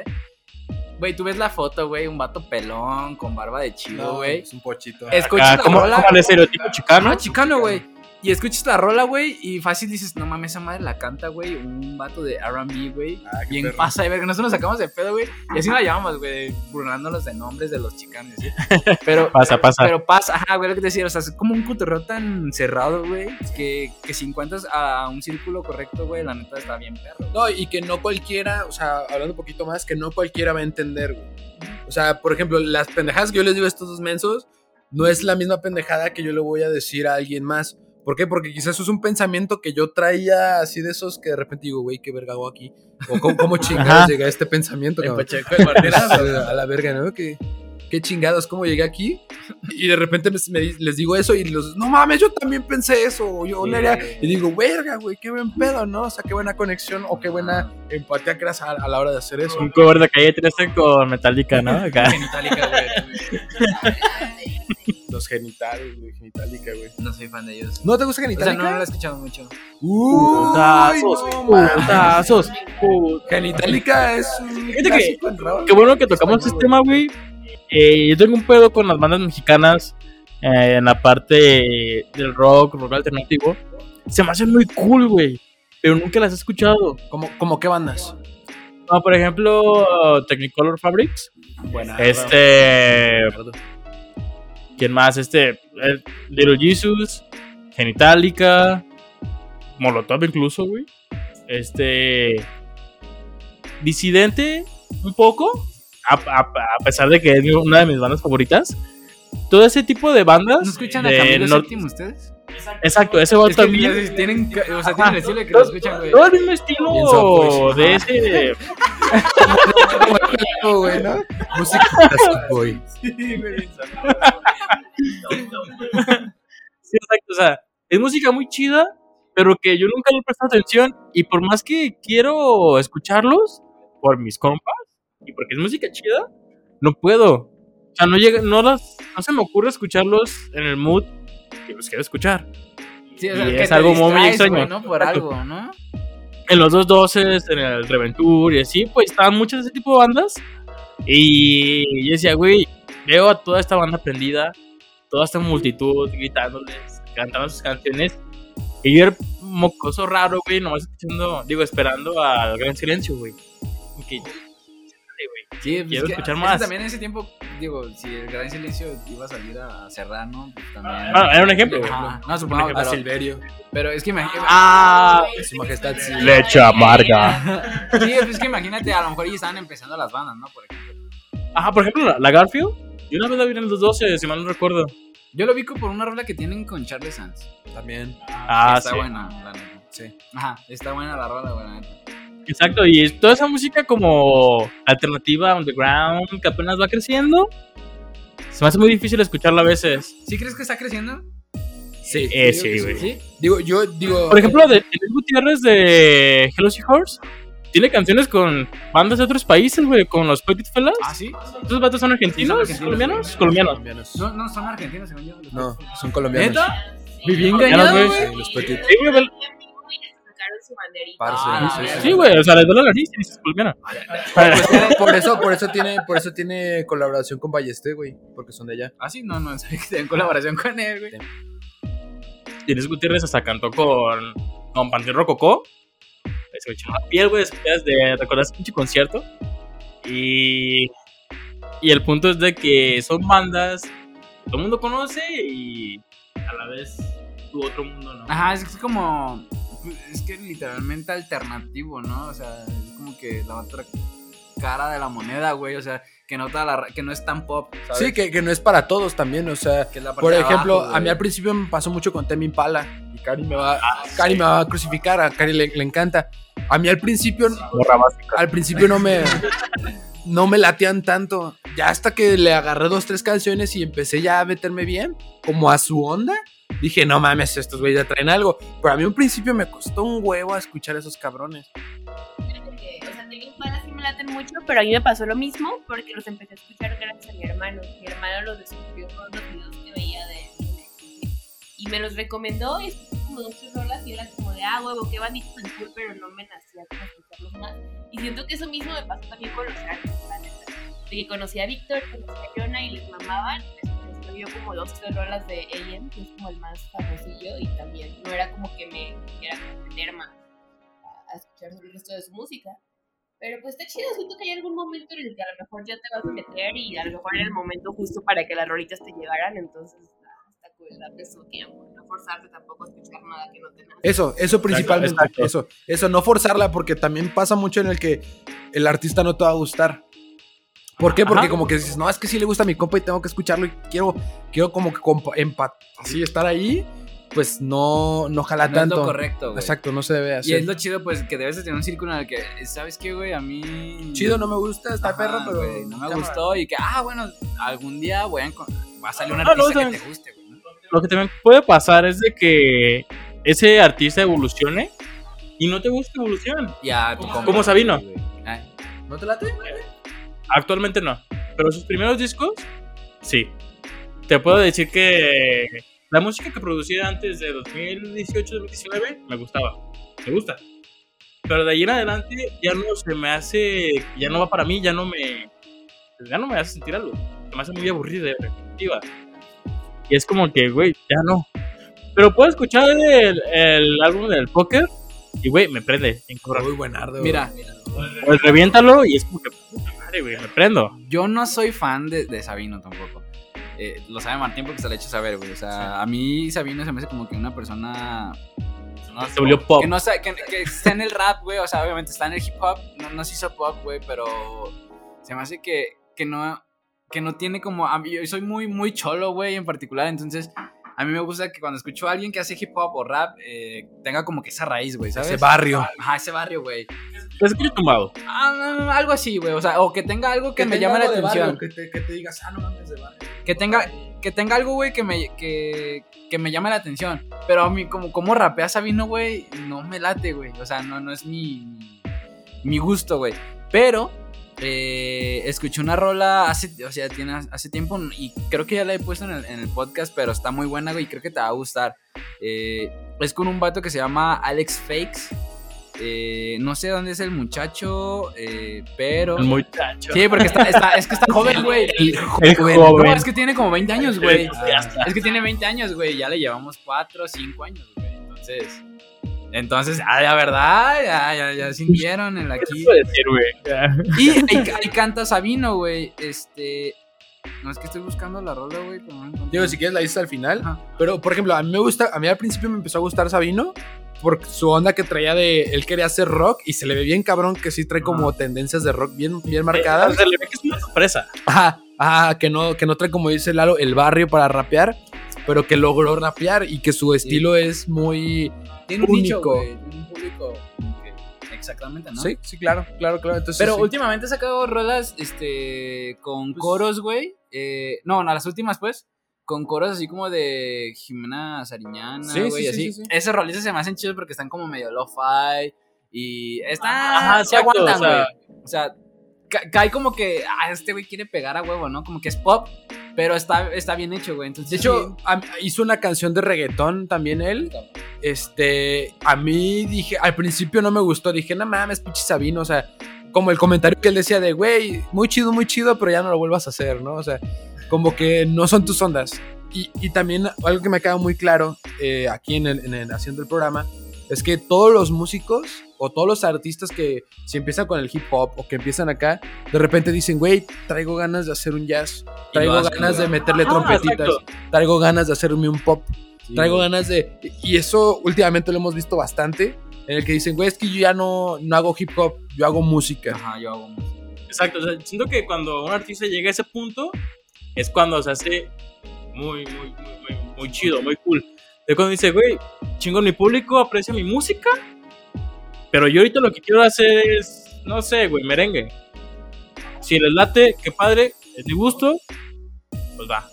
Güey, tú ves la foto, güey, un vato pelón, con barba de chido, güey. es un pochito. Escuchas Ah, la ¿Cómo, rola, cómo el estereotipo chicano? Ah, chicano, güey. Y escuchas la rola, güey, y fácil dices, no mames, esa madre la canta, güey, un vato de R&B, güey. Ah, Bien perro. pasa de verga. Nosotros nos sacamos de pedo, güey. Y así la llamamos, güey, burlándonos de nombres de los chicanos, ¿sí? Pero, Pasa, pasa. pero pasa, ajá, güey, lo que te decía, o sea, es como un cotorreo tan cerrado, güey, que, que si encuentras a un círculo correcto, güey, la neta está bien perro. No, y que no cualquiera, o sea, hablando un poquito más, que no cualquiera va a entender, güey. O sea, por ejemplo, las pendejadas que yo les digo a estos dos mensos, no es la misma pendejada que yo le voy a decir a alguien más. ¿Por qué? Porque quizás eso es un pensamiento que yo traía así de esos que de repente digo, güey, qué verga hago aquí. O cómo, cómo chingados Ajá. llegué a este pensamiento. En cabrón? Pacheco de Martirazo. a la verga, ¿no? ¿Qué, qué chingados, cómo llegué aquí. Y de repente me- me di- les digo eso y los, no mames, yo también pensé eso. o Yo le haría- Y digo, verga, güey, qué buen pedo, ¿no? O sea, qué buena conexión o qué buena empatía creas a, a la hora de hacer eso. Un cover de calle 13 con Metallica, ¿no? Acá. Genitalica, güey. Los genitales, güey, genitalica, güey. No soy fan de ellos. ¿No te gusta O sea, genitalica? no, no lo he escuchado mucho. Uy, Putazos, no, putazos, Genitalica es un Fíjate que-. Qué bueno que tocamos este tema, güey. Eh, yo tengo un pedo con las bandas mexicanas eh, en la parte del rock, rock alternativo. Se me hacen muy cool, güey. Pero nunca las he escuchado. ¿Cómo, cómo qué bandas? No, por ejemplo, Technicolor Fabrics. Buena. Este. ¿Quién más? Este. eh, Little Jesus. Genitalica. Molotov incluso, güey. Este. Disidente, un poco. A, a- a pesar de que es una de mis bandas favoritas. Todo ese tipo de bandas. ¿No escuchan a de Camilo nor- VII ustedes? Exacto, ese va Es que también. tienen, o sea, tienen el estilo de que lo escuchan, güey. Todo el mismo estilo soft, de ese. Güey, ¿no? Música clásica, güey. Sí, exacto. O sea, es música muy chida, pero que yo nunca le he prestado atención. Y por más que quiero escucharlos, por mis compas, y porque es música chida, no puedo. O sea, no, llega, no, las, no se me ocurre escucharlos en el mood que los quiero escuchar. Sí, o Y sea, que es algo muy extraño. güey, ¿no? Por algo, ¿no? En los dos doces, en el Reventur y así, pues estaban muchas de ese tipo de bandas. Y yo decía, güey, veo a toda esta banda prendida, toda esta multitud gritándoles, cantando sus canciones. Y yo era mocoso raro, güey, nomás escuchando, digo, esperando al gran silencio, güey. Y que, güey. Sí, pues Quiero es que- escuchar es que más. También en ese tiempo, digo, si el Gran Silencio iba a salir a cerrar, ¿no? Pues también. Ah, era un ejemplo. Ajá, no, supongo, A pero, Silverio. pero es que imagínate. Ah, Su majestad, sí. leche amarga. Sí, pues es que imagínate, a lo mejor ya estaban empezando las bandas, ¿no? Por ejemplo. Ajá, por ejemplo, la, Garfield. Yo una vez la vi en los 12, si mal no recuerdo. Yo lo vi por una rola que tienen con Charlie Sands. También. Ah, está sí. buena, la neta. Sí. Ajá, está buena la rola, la neta. Exacto, y toda esa música como alternativa, underground, que apenas va creciendo, se me hace muy difícil escucharla a veces. ¿Sí crees que está creciendo? Sí. Eh, sí, güey. ¿Sí? Digo, yo digo. Por ejemplo, de Luis Gutiérrez de Hello Horse tiene canciones con bandas de otros países, güey, con los Petit Fellas. ¿Ah, sí? ¿Estos vatos son argentinos? Sí, son argentinos. ¿Colombianos? Colombianos. colombianos. No, no, son argentinos, según yo. No, son colombianos. ¿Neta? Viví Colombianos, engañado, güey. Sí, los Petit. Sí, güey, su banderita. Parce, Ah, sí, güey, o sea, les duele la nariz y dices. Pues tiene- por eso, por eso tiene, por eso tiene colaboración con Ballester, güey, porque son de allá. Ah, sí, no, no, sabía que tenían colaboración con él, güey. Luis Gutiérrez hasta cantó con, con Panteón Rococó. Se me echó la piel, güey, después de recordar ese pinche concierto. Y, y el punto es de que son bandas que todo el mundo conoce y a la vez tu otro mundo no. Ajá, es como. Es que literalmente alternativo, ¿no? O sea, es como que la otra cara de la moneda, güey. O sea, que no, la que no es tan pop. ¿sabes? Sí, que, que no es para todos también, o sea. Que Por ejemplo, abajo, a mí al principio me pasó mucho con Temi Impala. Y Cari me va, Cari me va a crucificar, a Cari le, le encanta. A mí al principio, al principio no me, no me latean tanto. Ya hasta que le agarré dos, tres canciones y empecé ya a meterme bien, como a su onda. Dije, no mames, estos güeyes ya traen algo. Pero a mí un principio me costó un huevo escuchar a esos cabrones. O sea, Tame Impala sí me laten mucho, pero a mí me pasó lo mismo porque los empecé a escuchar gracias a mi hermano. Mi hermano los descubrió por los videos que veía de y me los recomendó y como dos tres rolas y era como de ah huevo qué bandito cool pero no me nacía como escucharlos más y siento que eso mismo me pasó también con los neta de que conocí a Víctor conocí a Jonah y les mamaban después me dio como dos tres rolas de AM que es como el más famosillo y también no era como que me quisiera aprender más a, a escuchar sobre el resto de su música pero pues está chido, siento que hay algún momento en el que a lo mejor ya te vas a meter y a lo mejor era el momento justo para que las rolitas te llegaran, entonces está, está cool, darte su tiempo, no forzarte tampoco a escuchar nada que no te nace. Eso, eso principalmente. exacto. Eso, eso, no forzarla porque también pasa mucho en el que el artista no te va a gustar. ¿Por qué? Porque Ajá. como que dices, no, es que sí le gusta a mi compa y tengo que escucharlo y quiero, quiero como que compa- empa- así estar ahí, pues no, no jala No es tanto. lo correcto, güey. Exacto, no se debe Y hacer. es lo chido, pues, que debes de tener un círculo en el que, ¿sabes qué, güey? A mí... Chido, no me gusta, está Ajá, perro, pero güey, no me cámara. gustó y que, ah, bueno, algún día voy a, encon- va a salir un Ah, no, artista que te guste, güey. Lo que también puede pasar es de que ese artista evolucione y no te gusta evolución. Y a tu compa, Como Sabino. güey. Ay, ¿No te late? Actualmente no. Pero sus primeros discos, sí. Te puedo decir que la música que producía antes de 2018-2019 me gustaba. Me gusta. Pero de ahí en adelante ya no se me hace. Ya no va para mí, ya no me. Ya no me hace sentir algo. Se me hace muy aburrida y repetitiva. Y es como que, güey, ya no. Pero puedo escuchar el, el álbum del póker y, güey, me prende. Muy buenardo. Mira, el reviéntalo y es como que, madre, güey, me prendo. yo no soy fan de, de Sabino tampoco. Eh, lo sabe Martín porque se lo ha hecho saber, güey. O sea, a mí Sabino se me hace como que una persona. no Se volvió pop. Que, no que, que está en el rap, güey. O sea, obviamente está en el hip hop. No, no se hizo pop, güey, pero se me hace que, que no. Que no tiene como. A mí, yo soy muy, muy cholo, güey, en particular. Entonces, a mí me gusta que cuando escucho a alguien que hace hip hop o rap, eh, tenga como que esa raíz, güey, ¿sabes? Ese barrio. Ajá, ese barrio, güey. Te escucho tumbado. Ah, algo así, güey. O sea, o que tenga algo que, me llame la barrio, atención. que, te, que te digas, ah, no mames de barrio. Que tenga, que tenga algo, güey, que me, que, que me llame la atención. Pero a mí, como, como rapea Sabino, güey, no me late, güey. O sea, no, no es mi, mi, mi gusto, güey. Pero eh, escuché una rola hace, o sea, tiene, hace tiempo y creo que ya la he puesto en el, en el podcast, pero está muy buena, güey, y creo que te va a gustar. Eh, es con un vato que se llama Alex Fakes. Eh, no sé dónde es el muchacho, eh, pero... El muchacho. Sí, porque está, está- es que está joven, güey. El El joven. joven. No, es que tiene como 20 años, güey. Es que tiene 20 años, güey. Ya le llevamos 4 o 5 años, güey. Entonces. Entonces, ah, la verdad, ya, ya, ya sintieron el ¿Qué aquí. puede decir, güey? Y ahí, ahí canta Sabino, güey. Este. No es que estoy buscando la rola, güey. no. Digo, si quieres la dices al final. Ajá. Pero, por ejemplo, a mí me gusta, a mí al principio me empezó a gustar Sabino por su onda que traía de, él quería hacer rock y se le ve bien cabrón que sí trae como tendencias de rock bien, bien marcadas. Se le ve que es una sorpresa. Ajá, ajá, que no, que no trae como dice Lalo el barrio para rapear, pero que logró rapear y que su estilo es muy... Tiene un nicho, único. güey. Tiene un público. Exactamente, ¿no? Sí, sí, claro, claro, claro. Entonces, Pero sí. últimamente ha sacado rolas este, con coros, güey. Eh, no, no, las últimas, pues. Con coros así como de Jimena Sariñana, Sí, güey, sí, sí, así. sí, sí. Esas rolitas se me hacen chidos porque están como medio lo-fi. Y están. Ajá, se exacto, aguantan, güey. O sea, cae como que. Ah, este güey quiere pegar a huevo, ¿no? Como que es pop. Pero está, está bien hecho, güey. Entonces, De hecho, a- hizo una canción de reggaetón también él. Este, a mí dije, al principio no me gustó, dije, no mames, pinche Sabino, o sea, como el comentario que él decía de, güey, muy chido, muy chido, pero ya no lo vuelvas a hacer, ¿no? O sea, como que no son tus ondas. Y, y también algo que me queda muy claro eh, aquí en el, en el- haciendo el programa es que todos los músicos o todos los artistas que si empiezan con el hip hop o que empiezan acá, de repente dicen, güey, traigo ganas de hacer un jazz, traigo ganas de meterle Ah, trompetitas, exacto. traigo ganas de hacerme un pop, sí, traigo güey. ganas de... Y eso últimamente lo hemos visto bastante, en el que dicen, güey, es que yo ya no, no hago hip hop, yo hago música. Ajá, yo hago música. Exacto, o sea, siento que cuando un artista llega a ese punto es cuando se hace muy, muy, muy, muy, muy chido, muy cool. Es cuando dice, güey, chingo mi público, aprecia mi música, pero yo ahorita lo que quiero hacer es, no sé, güey, merengue. Si les late, qué padre, es mi gusto, pues va.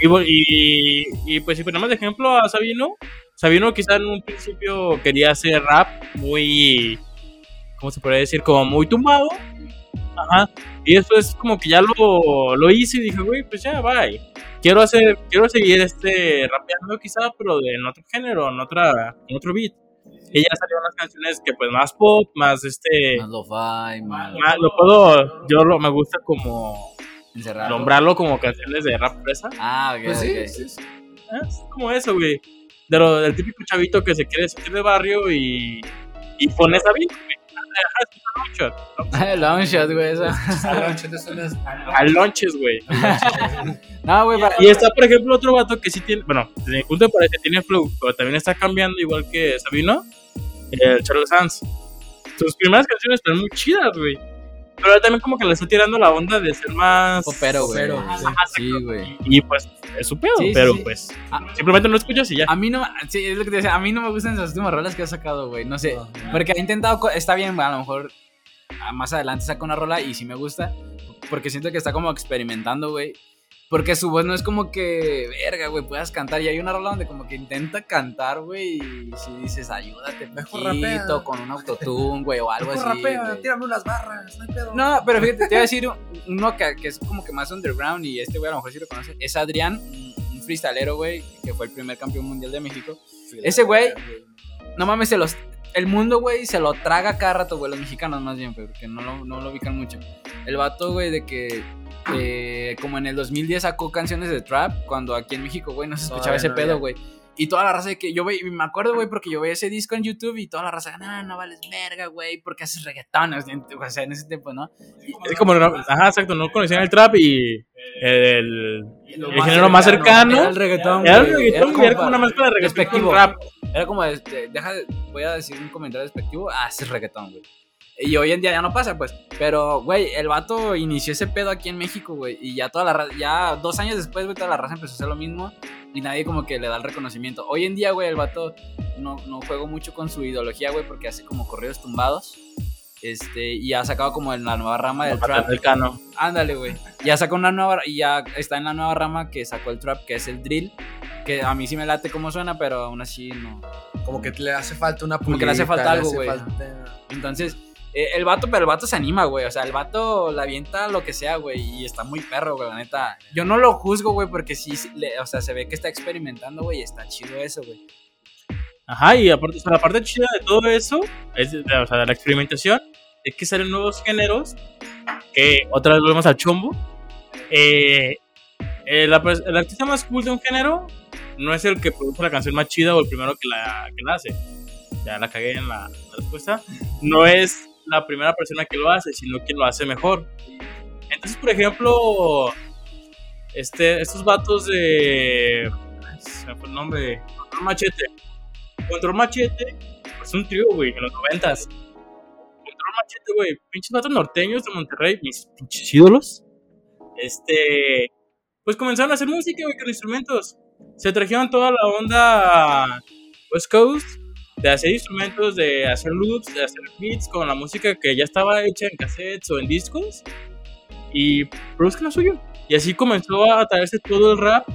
Y, y, y, pues si ponemos de ejemplo a Sabino, Sabino quizá en un principio quería hacer rap muy, ¿cómo se podría decir? Como muy tumbado. Ajá. Y después como que ya lo, lo hice y dije, güey, pues ya, bye. Quiero hacer, quiero seguir este rapeando quizá, pero de, en otro género, en otra, en otro beat. Y ya salieron unas canciones que pues más pop, más este, Más lo-fi, más más- lo puedo, yo lo, me gusta como encerrado. nombrarlo como canciones de rap fresa. Ah, ok, Pues sí, sí, sí. Es como eso, güey. De lo, del típico chavito que se quiere sentir de barrio y, y pone esa beat, güey. Ajá, es un long shot. Long shot, güey. Al lonches, güey. No, güey, Y está, por ejemplo, otro vato que sí tiene, bueno, desde mi punto de tiene flow, pero también está cambiando igual que Sabino, el Charles Sanz. Sus primeras canciones están muy chidas, güey. Pero él también como que le está tirando la onda de ser más... popero, güey. Popero, Sí, Sí, güey. Y pues es su pedo, Sí, pero sí. pues Ah. simplemente no escuchas y ya. A mí no, sí, es lo que te decía, a mí no me gustan esas últimas rolas que ha sacado, güey, no sé, porque ha intentado, está bien, a lo mejor más adelante saca una rola y sí me gusta, porque siento que está como experimentando, güey, porque su voz no es como que, verga, güey, puedas cantar, y hay una rola donde como que intenta cantar, güey, y si dices, ayúdate, Mejor poquito, rapea. con un autotune, güey, o algo así, güey. tírame unas barras, no hay pedo. No, pero fíjate, te voy a decir uno que, que es como que más underground y este güey a lo mejor sí lo conoce. Es Adrián, un un freestalero, güey, que fue el primer campeón mundial de México. Ese güey, no mames, se los, el mundo, güey, se lo traga cada rato, güey, los mexicanos más bien, güey, porque no lo, no lo ubican mucho. El vato, güey, de que eh, como en el 2010 sacó canciones de trap, cuando aquí en México, güey, no se escuchaba Todavía ese no pedo, güey. Y toda la raza de que yo, güey, me acuerdo, güey, porque yo veía ese disco en YouTube y toda la raza, no, no vales verga, güey, porque haces reggaetón, o sea, en ese tiempo, ¿no? Es como, no- ajá, exacto, no conocían el trap y el, el Lo género más cercano Era el reggaetón, era el güey. reggaetón, güey, era como para- una mezcla de reggaetón con rap. Era como, de- deja, de- voy a decir un comentario despectivo, ah, es reggaetón, güey. Y hoy en día ya no pasa, pues. Pero, güey, el vato inició ese pedo aquí en México, güey. Y ya toda la raza, ya dos años después, güey, toda la raza empezó a hacer lo mismo. Y nadie como que le da el reconocimiento. Hoy en día, güey, el vato no, no juego mucho con su ideología, güey, porque hace como corridos tumbados. Este, y ha sacado como en la nueva rama del trap. Cano. Ándale, güey. Ya sacó una nueva y ya está en la nueva rama que sacó el trap, que es el drill. Que a mí sí me late como suena, pero aún así no. Como que le hace falta una Como que le hace falta algo, güey. falta- Entonces, eh, el vato, pero el vato se anima, güey. O sea, el vato la avienta lo que sea, güey. Y está muy perro, güey, la neta. Yo no lo juzgo, güey, porque sí, sí, le- o sea, se ve que está experimentando, güey. y Está chido eso, güey. Ajá, y aparte, o sea, la parte chida de todo eso, es, de- o sea, de la experimentación, es que salen nuevos géneros, que otra vez volvemos al chombo. Eh, eh, el artista más cool de un género no es el que produce la canción más chida o el primero que la, que la hace. Ya la cagué en la, la respuesta. No es la primera persona que lo hace, sino quien lo hace mejor. Entonces, por ejemplo, este, estos vatos de... Se fue el nombre. Machete. Control Machete es un trío, güey, en los noventas. Control Machete, güey. Pinches vatos norteños de Monterrey, mis pinches ídolos. Este... Pues comenzaron a hacer música, güey, con instrumentos. Se trajeron toda la onda West Coast de hacer instrumentos, de hacer loops, de hacer beats con la música que ya estaba hecha en cassettes o en discos y produzcan lo suyo. Y así comenzó a traerse todo el rap,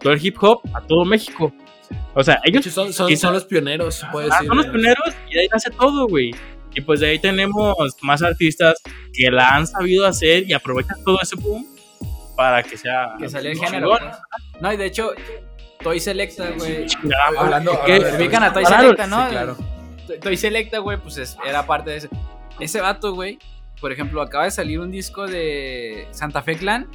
todo el hip hop a todo México. O sea, ellos Sí, son, son, son los pioneros, se puede ah, decir. son los pioneros y de ahí nace todo, güey. Y pues de ahí tenemos más artistas que la han sabido hacer y aprovechan todo ese boom para que sea Que salió el género. pues. No, y de hecho, Toy Selecta, güey. Hablando, Ubican a Toy Selecta, ¿no? sí, claro. Toy- Toy Selecta, güey, pues es- era parte de ese. Ese vato, güey, por ejemplo, acaba de salir un disco de Santa Fe Clan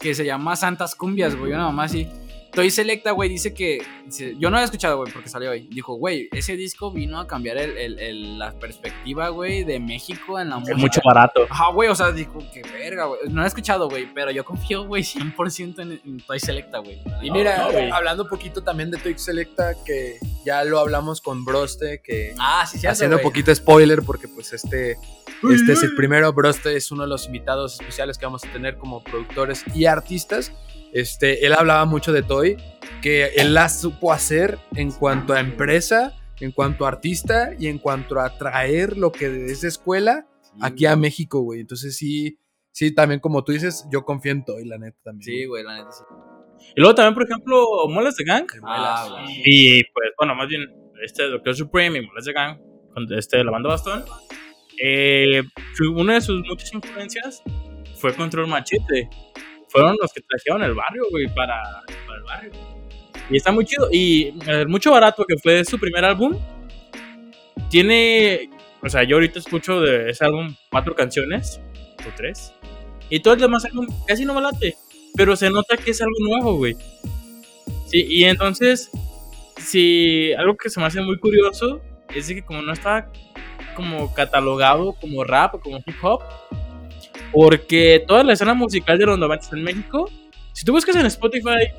que se llama Santas Cumbias, güey, una mamá así. Toy Selecta, güey, dice que. dice- yo no lo he escuchado, güey, porque salió hoy. Dijo, güey, ese disco vino a cambiar el- el- el- la perspectiva, güey, de México en la música. Es mucho barato. Ajá, güey, o sea, dijo, qué verga, güey. No lo he escuchado, güey, pero yo confío, güey, 100% en, en Toy Selecta, güey. Y No, mira, no, hablando un poquito también de Twix Selecta, que ya lo hablamos con Broste, que Ah, sí, sí, haciendo un poquito spoiler, porque pues este, este es el primero, Broste es uno de los invitados especiales que vamos a tener como productores y artistas. Este, él hablaba mucho de Toy, que él la supo hacer en cuanto a empresa, en cuanto a artista y en cuanto a traer lo que es de escuela aquí a México, güey. Entonces sí, sí, también como tú dices, yo confío en Toy, la neta también. Sí, güey, la neta sí. Y luego también, por ejemplo, Molas de Gang. Ah, güey. Y pues, bueno, más bien, este Doctor Supreme y Molas de Gang, con este, la banda Bastón. eh, una de sus muchas influencias fue Control Machete. Fueron los que trajeron el barrio, güey, para, para el barrio. Y está muy chido. Y el Mucho Barato, que fue su primer álbum, tiene. O sea, yo ahorita escucho de ese álbum cuatro canciones, o tres. Y todo el demás álbum casi no me late. Pero se nota que es algo nuevo, güey. Sí, y entonces, si algo que se me hace muy curioso es que como no está como catalogado como rap o como hip hop, porque toda la escena musical de los 90 en México, si tú buscas en Spotify,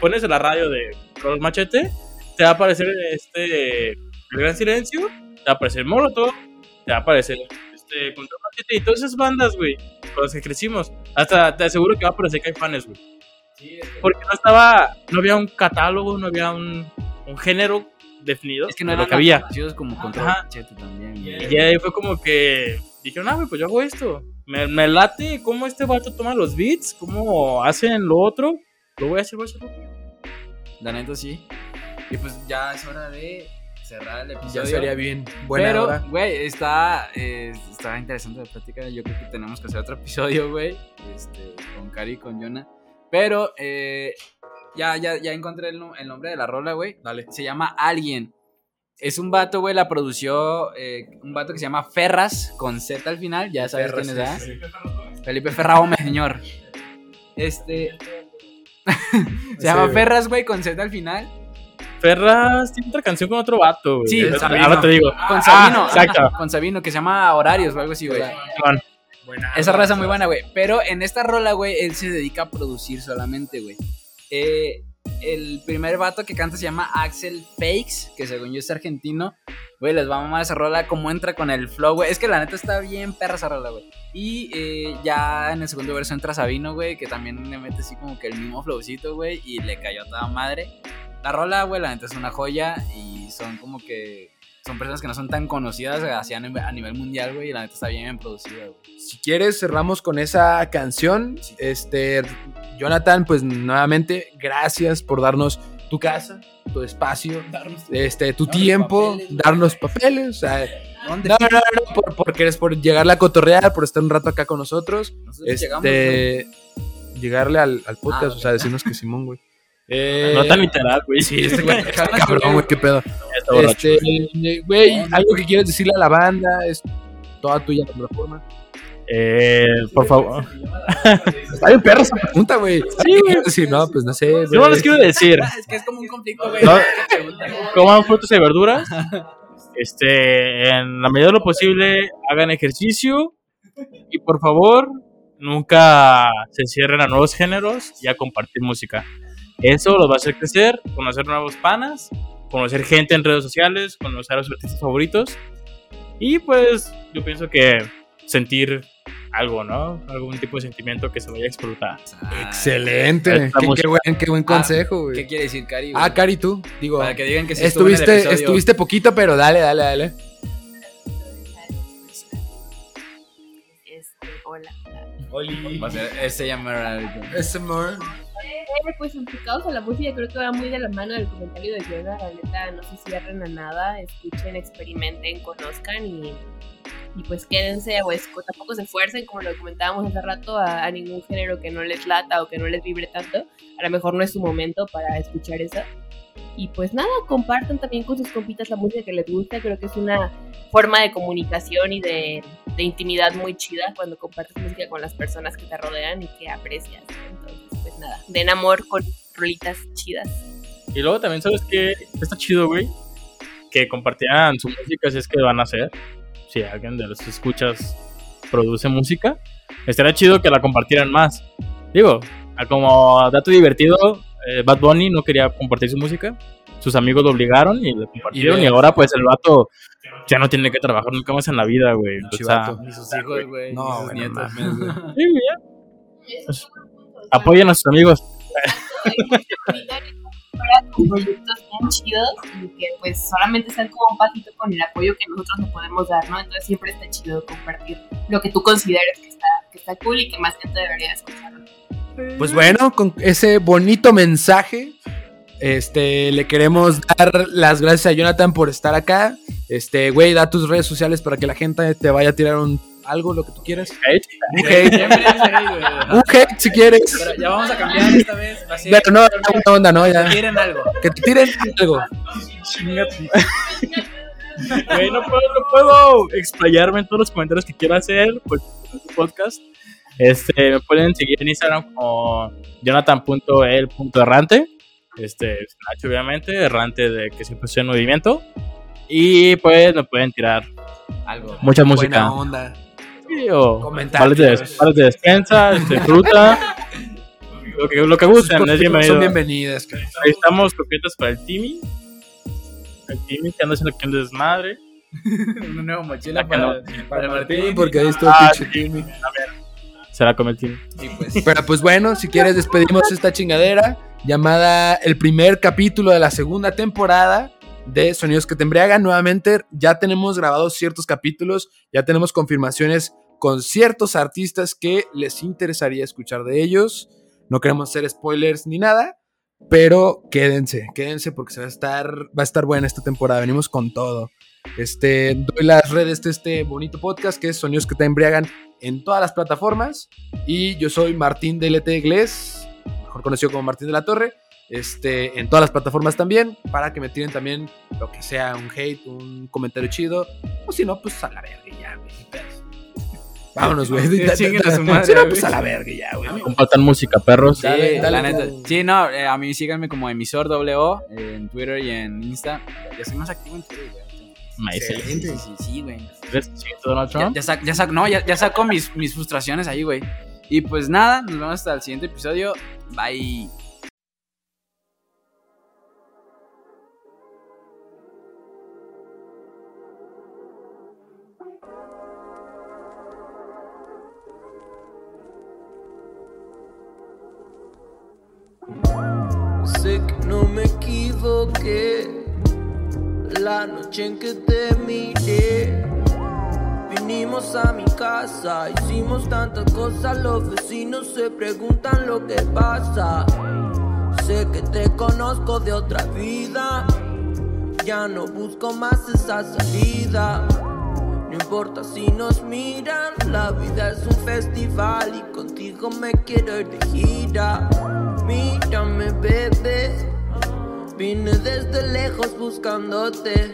pones la radio de Control Machete, te va a aparecer este El Gran Silencio, te va a aparecer Molotov, te va a aparecer este Control Machete y todas esas bandas, güey, con las que crecimos. Hasta te aseguro que va a aparecer Caifanes, güey. Porque no estaba, no había un catálogo, no había un, un género definido Es que no de lo eran que había. como Control. Machete también. güey. Y ya ahí fue como que dijeron, ah, pues yo hago esto. Me, me late cómo este vato toma los beats, cómo hacen lo otro. Lo voy a hacer, voy a hacerlo. La neta sí. Y pues ya es hora de cerrar el episodio. Ya sería bien. Buena Pero, güey, está, eh, está interesante la plática. Yo creo que tenemos que hacer otro episodio, güey. Este, con Cari y con Jonah. Pero, eh, ya, ya, ya encontré el, el nombre de la rola, güey. Dale. Se llama Alguien. Es un vato, güey, la produció eh, un vato que se llama Ferras, con Z al final. Ya sabes Ferras, quién es, ¿verdad? sí, sí. Felipe Ferrao, señor. Este. se Sí, llama güey. Ferras, güey, con Z al final. Ferras tiene otra canción con otro vato, güey. Sí, ahora, Sabino. ahora te digo. Con Sabino. Ah, exacto. ajá, Con Sabino, que se llama Horarios o algo así, güey. Simón. Esa raza muy buena, güey. Pero en esta rola, güey, él se dedica a producir solamente, güey. Eh, el primer vato que canta se llama Axel Fakes, que según yo es argentino. Güey, les va a mamar esa rola, cómo entra con el flow, güey. Es que la neta está bien perra esa rola, güey. Y eh, ya en el segundo verso entra Sabino, güey, que también le mete así como que el mismo flowcito, güey, y le cayó a toda madre. La rola, güey, la neta es una joya y son como que... Son personas que no son tan conocidas a nivel, mundial, güey, y la neta está bien producida, güey. Si quieres, cerramos con esa canción. Este, Jonathan, pues nuevamente, gracias por darnos tu casa, tu espacio, este, tu tiempo, darnos papeles. O sea, ¿Dónde no, no, no, no, por, porque eres por llegarle a cotorrear, por estar un rato acá con nosotros. Nosotros llegamos. Este, llegarle al, al podcast, Ah, o sea, decirnos que Simón, güey. Eh, No tan literal, güey. Sí, este güey, cabrón, güey. qué pedo. Este, güey, algo que quieres decirle a la banda, es toda tuya la plataforma. Eh, por favor. Está bien perro esa pregunta, güey. Sí, güey. decir, no, pues no sé. Yo no les quiero decir. Es que es como un conflicto, güey. No, coman frutas y verduras. Este, en la medida de lo posible, hagan ejercicio. Y por favor, nunca se cierren a nuevos géneros y a compartir música. Eso los va a hacer crecer, conocer nuevos panas, conocer gente en redes sociales, conocer a sus artistas favoritos. Y pues, yo pienso que sentir algo, ¿no? Algún tipo de sentimiento que se vaya a explotar. Excelente. Esta Qué, qué buen, qué buen consejo, güey. ¿Qué quiere decir, Cari? güey? Ah, Cari, tú. Digo, Para que digan que sí estuvo en el estuviste, estuviste poquito, pero dale, dale, dale. Este, hola. Va a ser ese llama Ese amor. Eh, pues enfocados a la música creo que va muy de la mano del comentario de Jonah, la neta no se cierren a nada, escuchen, experimenten, conozcan y, y pues quédense o tampoco se esfuercen como lo comentábamos hace rato a, a ningún género que no les lata o que no les vibre tanto, a lo mejor no es su momento para escuchar eso y pues nada, compartan también con sus compitas la música que les gusta, creo que es una forma de comunicación y de, de intimidad muy chida cuando compartes música con las personas que te rodean y que aprecias. Entonces, pues nada, den amor con rolitas chidas. Y luego también, ¿sabes qué? Está chido, güey. Que compartieran su música si es que van a hacer. Si alguien de los escuchas produce música, estaría chido que la compartieran más. Digo, como dato divertido, eh, Bad Bunny no quería compartir su música. Sus amigos lo obligaron y lo compartieron. Y Y, ahora, pues, el vato ya no tiene que trabajar nunca más en la vida, güey. O sea, vato. Ni sus hijos, güey. No, ni sus no nietos. sí, güey, apoyen a sus amigos. Proyectos bien chidos y que pues solamente están como un pasito con el apoyo que nosotros le podemos dar, ¿no? Entonces siempre está chido compartir lo que tú consideres que está, que está cool y que más gente debería escucharlo. Pues bueno, con ese bonito mensaje, Este, le queremos dar las gracias a Jonathan por estar acá. Este, güey, da tus redes sociales para que la gente te vaya a tirar un algo, lo que tú quieras. Hate. Un hate, ahí, güey. un hate si quieres. Pero ya vamos a cambiar esta vez. Va a ser. Pero no, una onda, ¿no? Ya. Quieren algo. Que te tiren algo. Güey, no puedo, no puedo explayarme en todos los comentarios que quiero hacer por este podcast. Este, me pueden seguir en Instagram como jonathan.el.errante. Este, es Nacho, obviamente, errante de que siempre estoy en movimiento. Y pues me pueden tirar Algo. mucha Buena música. onda. Sí, o Comentarios. palos de, des- palos de despensa, este, fruta. lo, que, lo que gusten, es bienvenido. Son bienvenidas. cara. Ahí estamos coquetas para el Timmy. El Timmy que anda haciendo aquí un desmadre. Una nueva mochila La para, que para el Martín. Sí, porque ahí está Ah, sí. Timmy. Se la come el Timmy. Pues, Pero pues bueno, si quieres despedimos esta chingadera llamada el primer capítulo de la segunda temporada de Sonidos que te embriagan. Nuevamente ya tenemos grabados ciertos capítulos, ya tenemos confirmaciones con ciertos artistas que les interesaría escuchar de ellos. No queremos hacer spoilers ni nada, pero quédense, quédense porque se va a estar va a estar buena esta temporada. Venimos con todo. Este, doy las redes de este bonito podcast que es Sonidos que te embriagan en todas las plataformas. Y yo soy Martín de LT Iglesias, mejor conocido como Martín de la Torre. Este, en todas las plataformas también, para que me tiren también lo que sea, un hate, un comentario chido. O si no, pues a la verga ya, güey. Vámonos, güey. Sí, no, pues a la verga ya, güey. Compartan música, perros. Sí, Dale, dale, la neta. dale. Sí, no, eh, a mí síganme como emisor WO en Twitter y en Insta. Ya soy más activo en Twitter, güey. Me dice, Sí, sí, sí, sí, güey. ¿crees que sigue Donald Ya, Trump? ya, sac- ya sac- no, ya, ya saco mis, mis frustraciones ahí, güey. Y pues nada, nos vemos hasta el siguiente episodio. Bye. Sé que no me equivoqué la noche en que te miré. Vinimos a mi casa, hicimos tantas cosas, los vecinos se preguntan lo que pasa. Sé que te conozco de otra vida, ya no busco más esa salida. No importa si nos miran, la vida es un festival y contigo me quiero ir de gira. Mírame, bebé, vine desde lejos buscándote.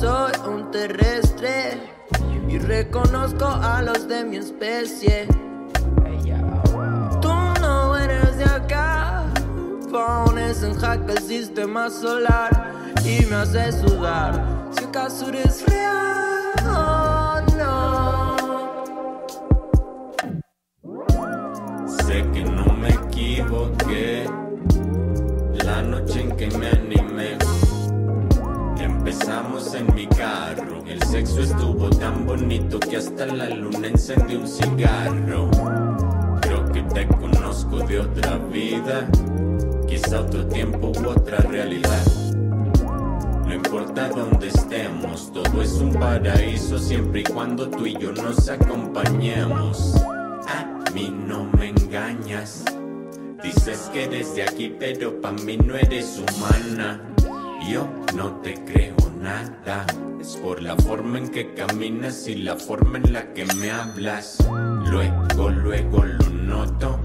Soy un terrestre y reconozco a los de mi especie. Tú no eres de acá, pones en jaque el sistema solar y me haces sudar. Si acaso eres real no. Sé que no me equivoqué la noche en que me animé. Empezamos en mi carro, el sexo estuvo tan bonito que hasta la luna encendió un cigarro. Creo que te conozco de otra vida, quizá otro tiempo u otra realidad. Importa dónde estemos, todo es un paraíso siempre y cuando tú y yo nos acompañemos. A mí no me engañas. Dices que eres de aquí, pero pa' mí no eres humana. Yo no te creo nada. Es por la forma en que caminas y la forma en la que me hablas. Luego, luego lo noto.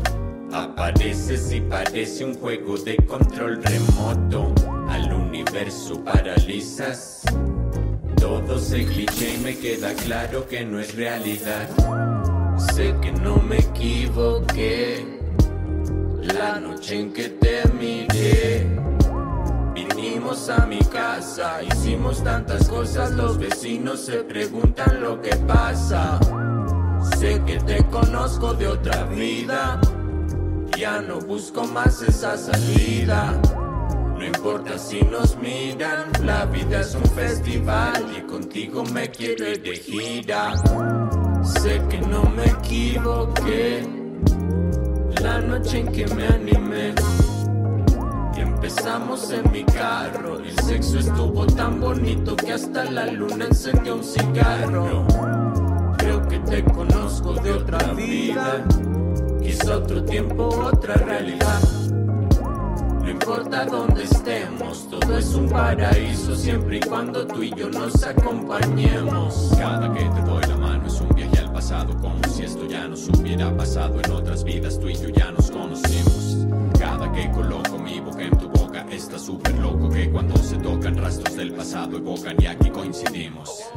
Apareces y parece un juego de control remoto. Al universo paralizas. Todo se cliché y me queda claro que no es realidad. Sé que no me equivoqué la noche en que te miré. Vinimos a mi casa, hicimos tantas cosas, los vecinos se preguntan lo que pasa. Sé que te conozco de otra vida, ya no busco más esa salida. No importa si nos miran, la vida es un festival y contigo me quiero ir de gira. Sé que no me equivoqué la noche en que me animé. Empezamos en mi carro, el sexo estuvo tan bonito que hasta la luna encendió un cigarro. Creo que te conozco de otra vida, quizá otro tiempo, otra realidad. Importa dónde estemos, todo es un paraíso siempre y cuando tú y yo nos acompañemos. Cada que te doy la mano es un viaje al pasado, como si esto ya nos hubiera pasado en otras vidas, tú y yo ya nos conocimos. Cada que coloco mi boca en tu boca, está súper loco que cuando se tocan rastros del pasado evocan y aquí coincidimos.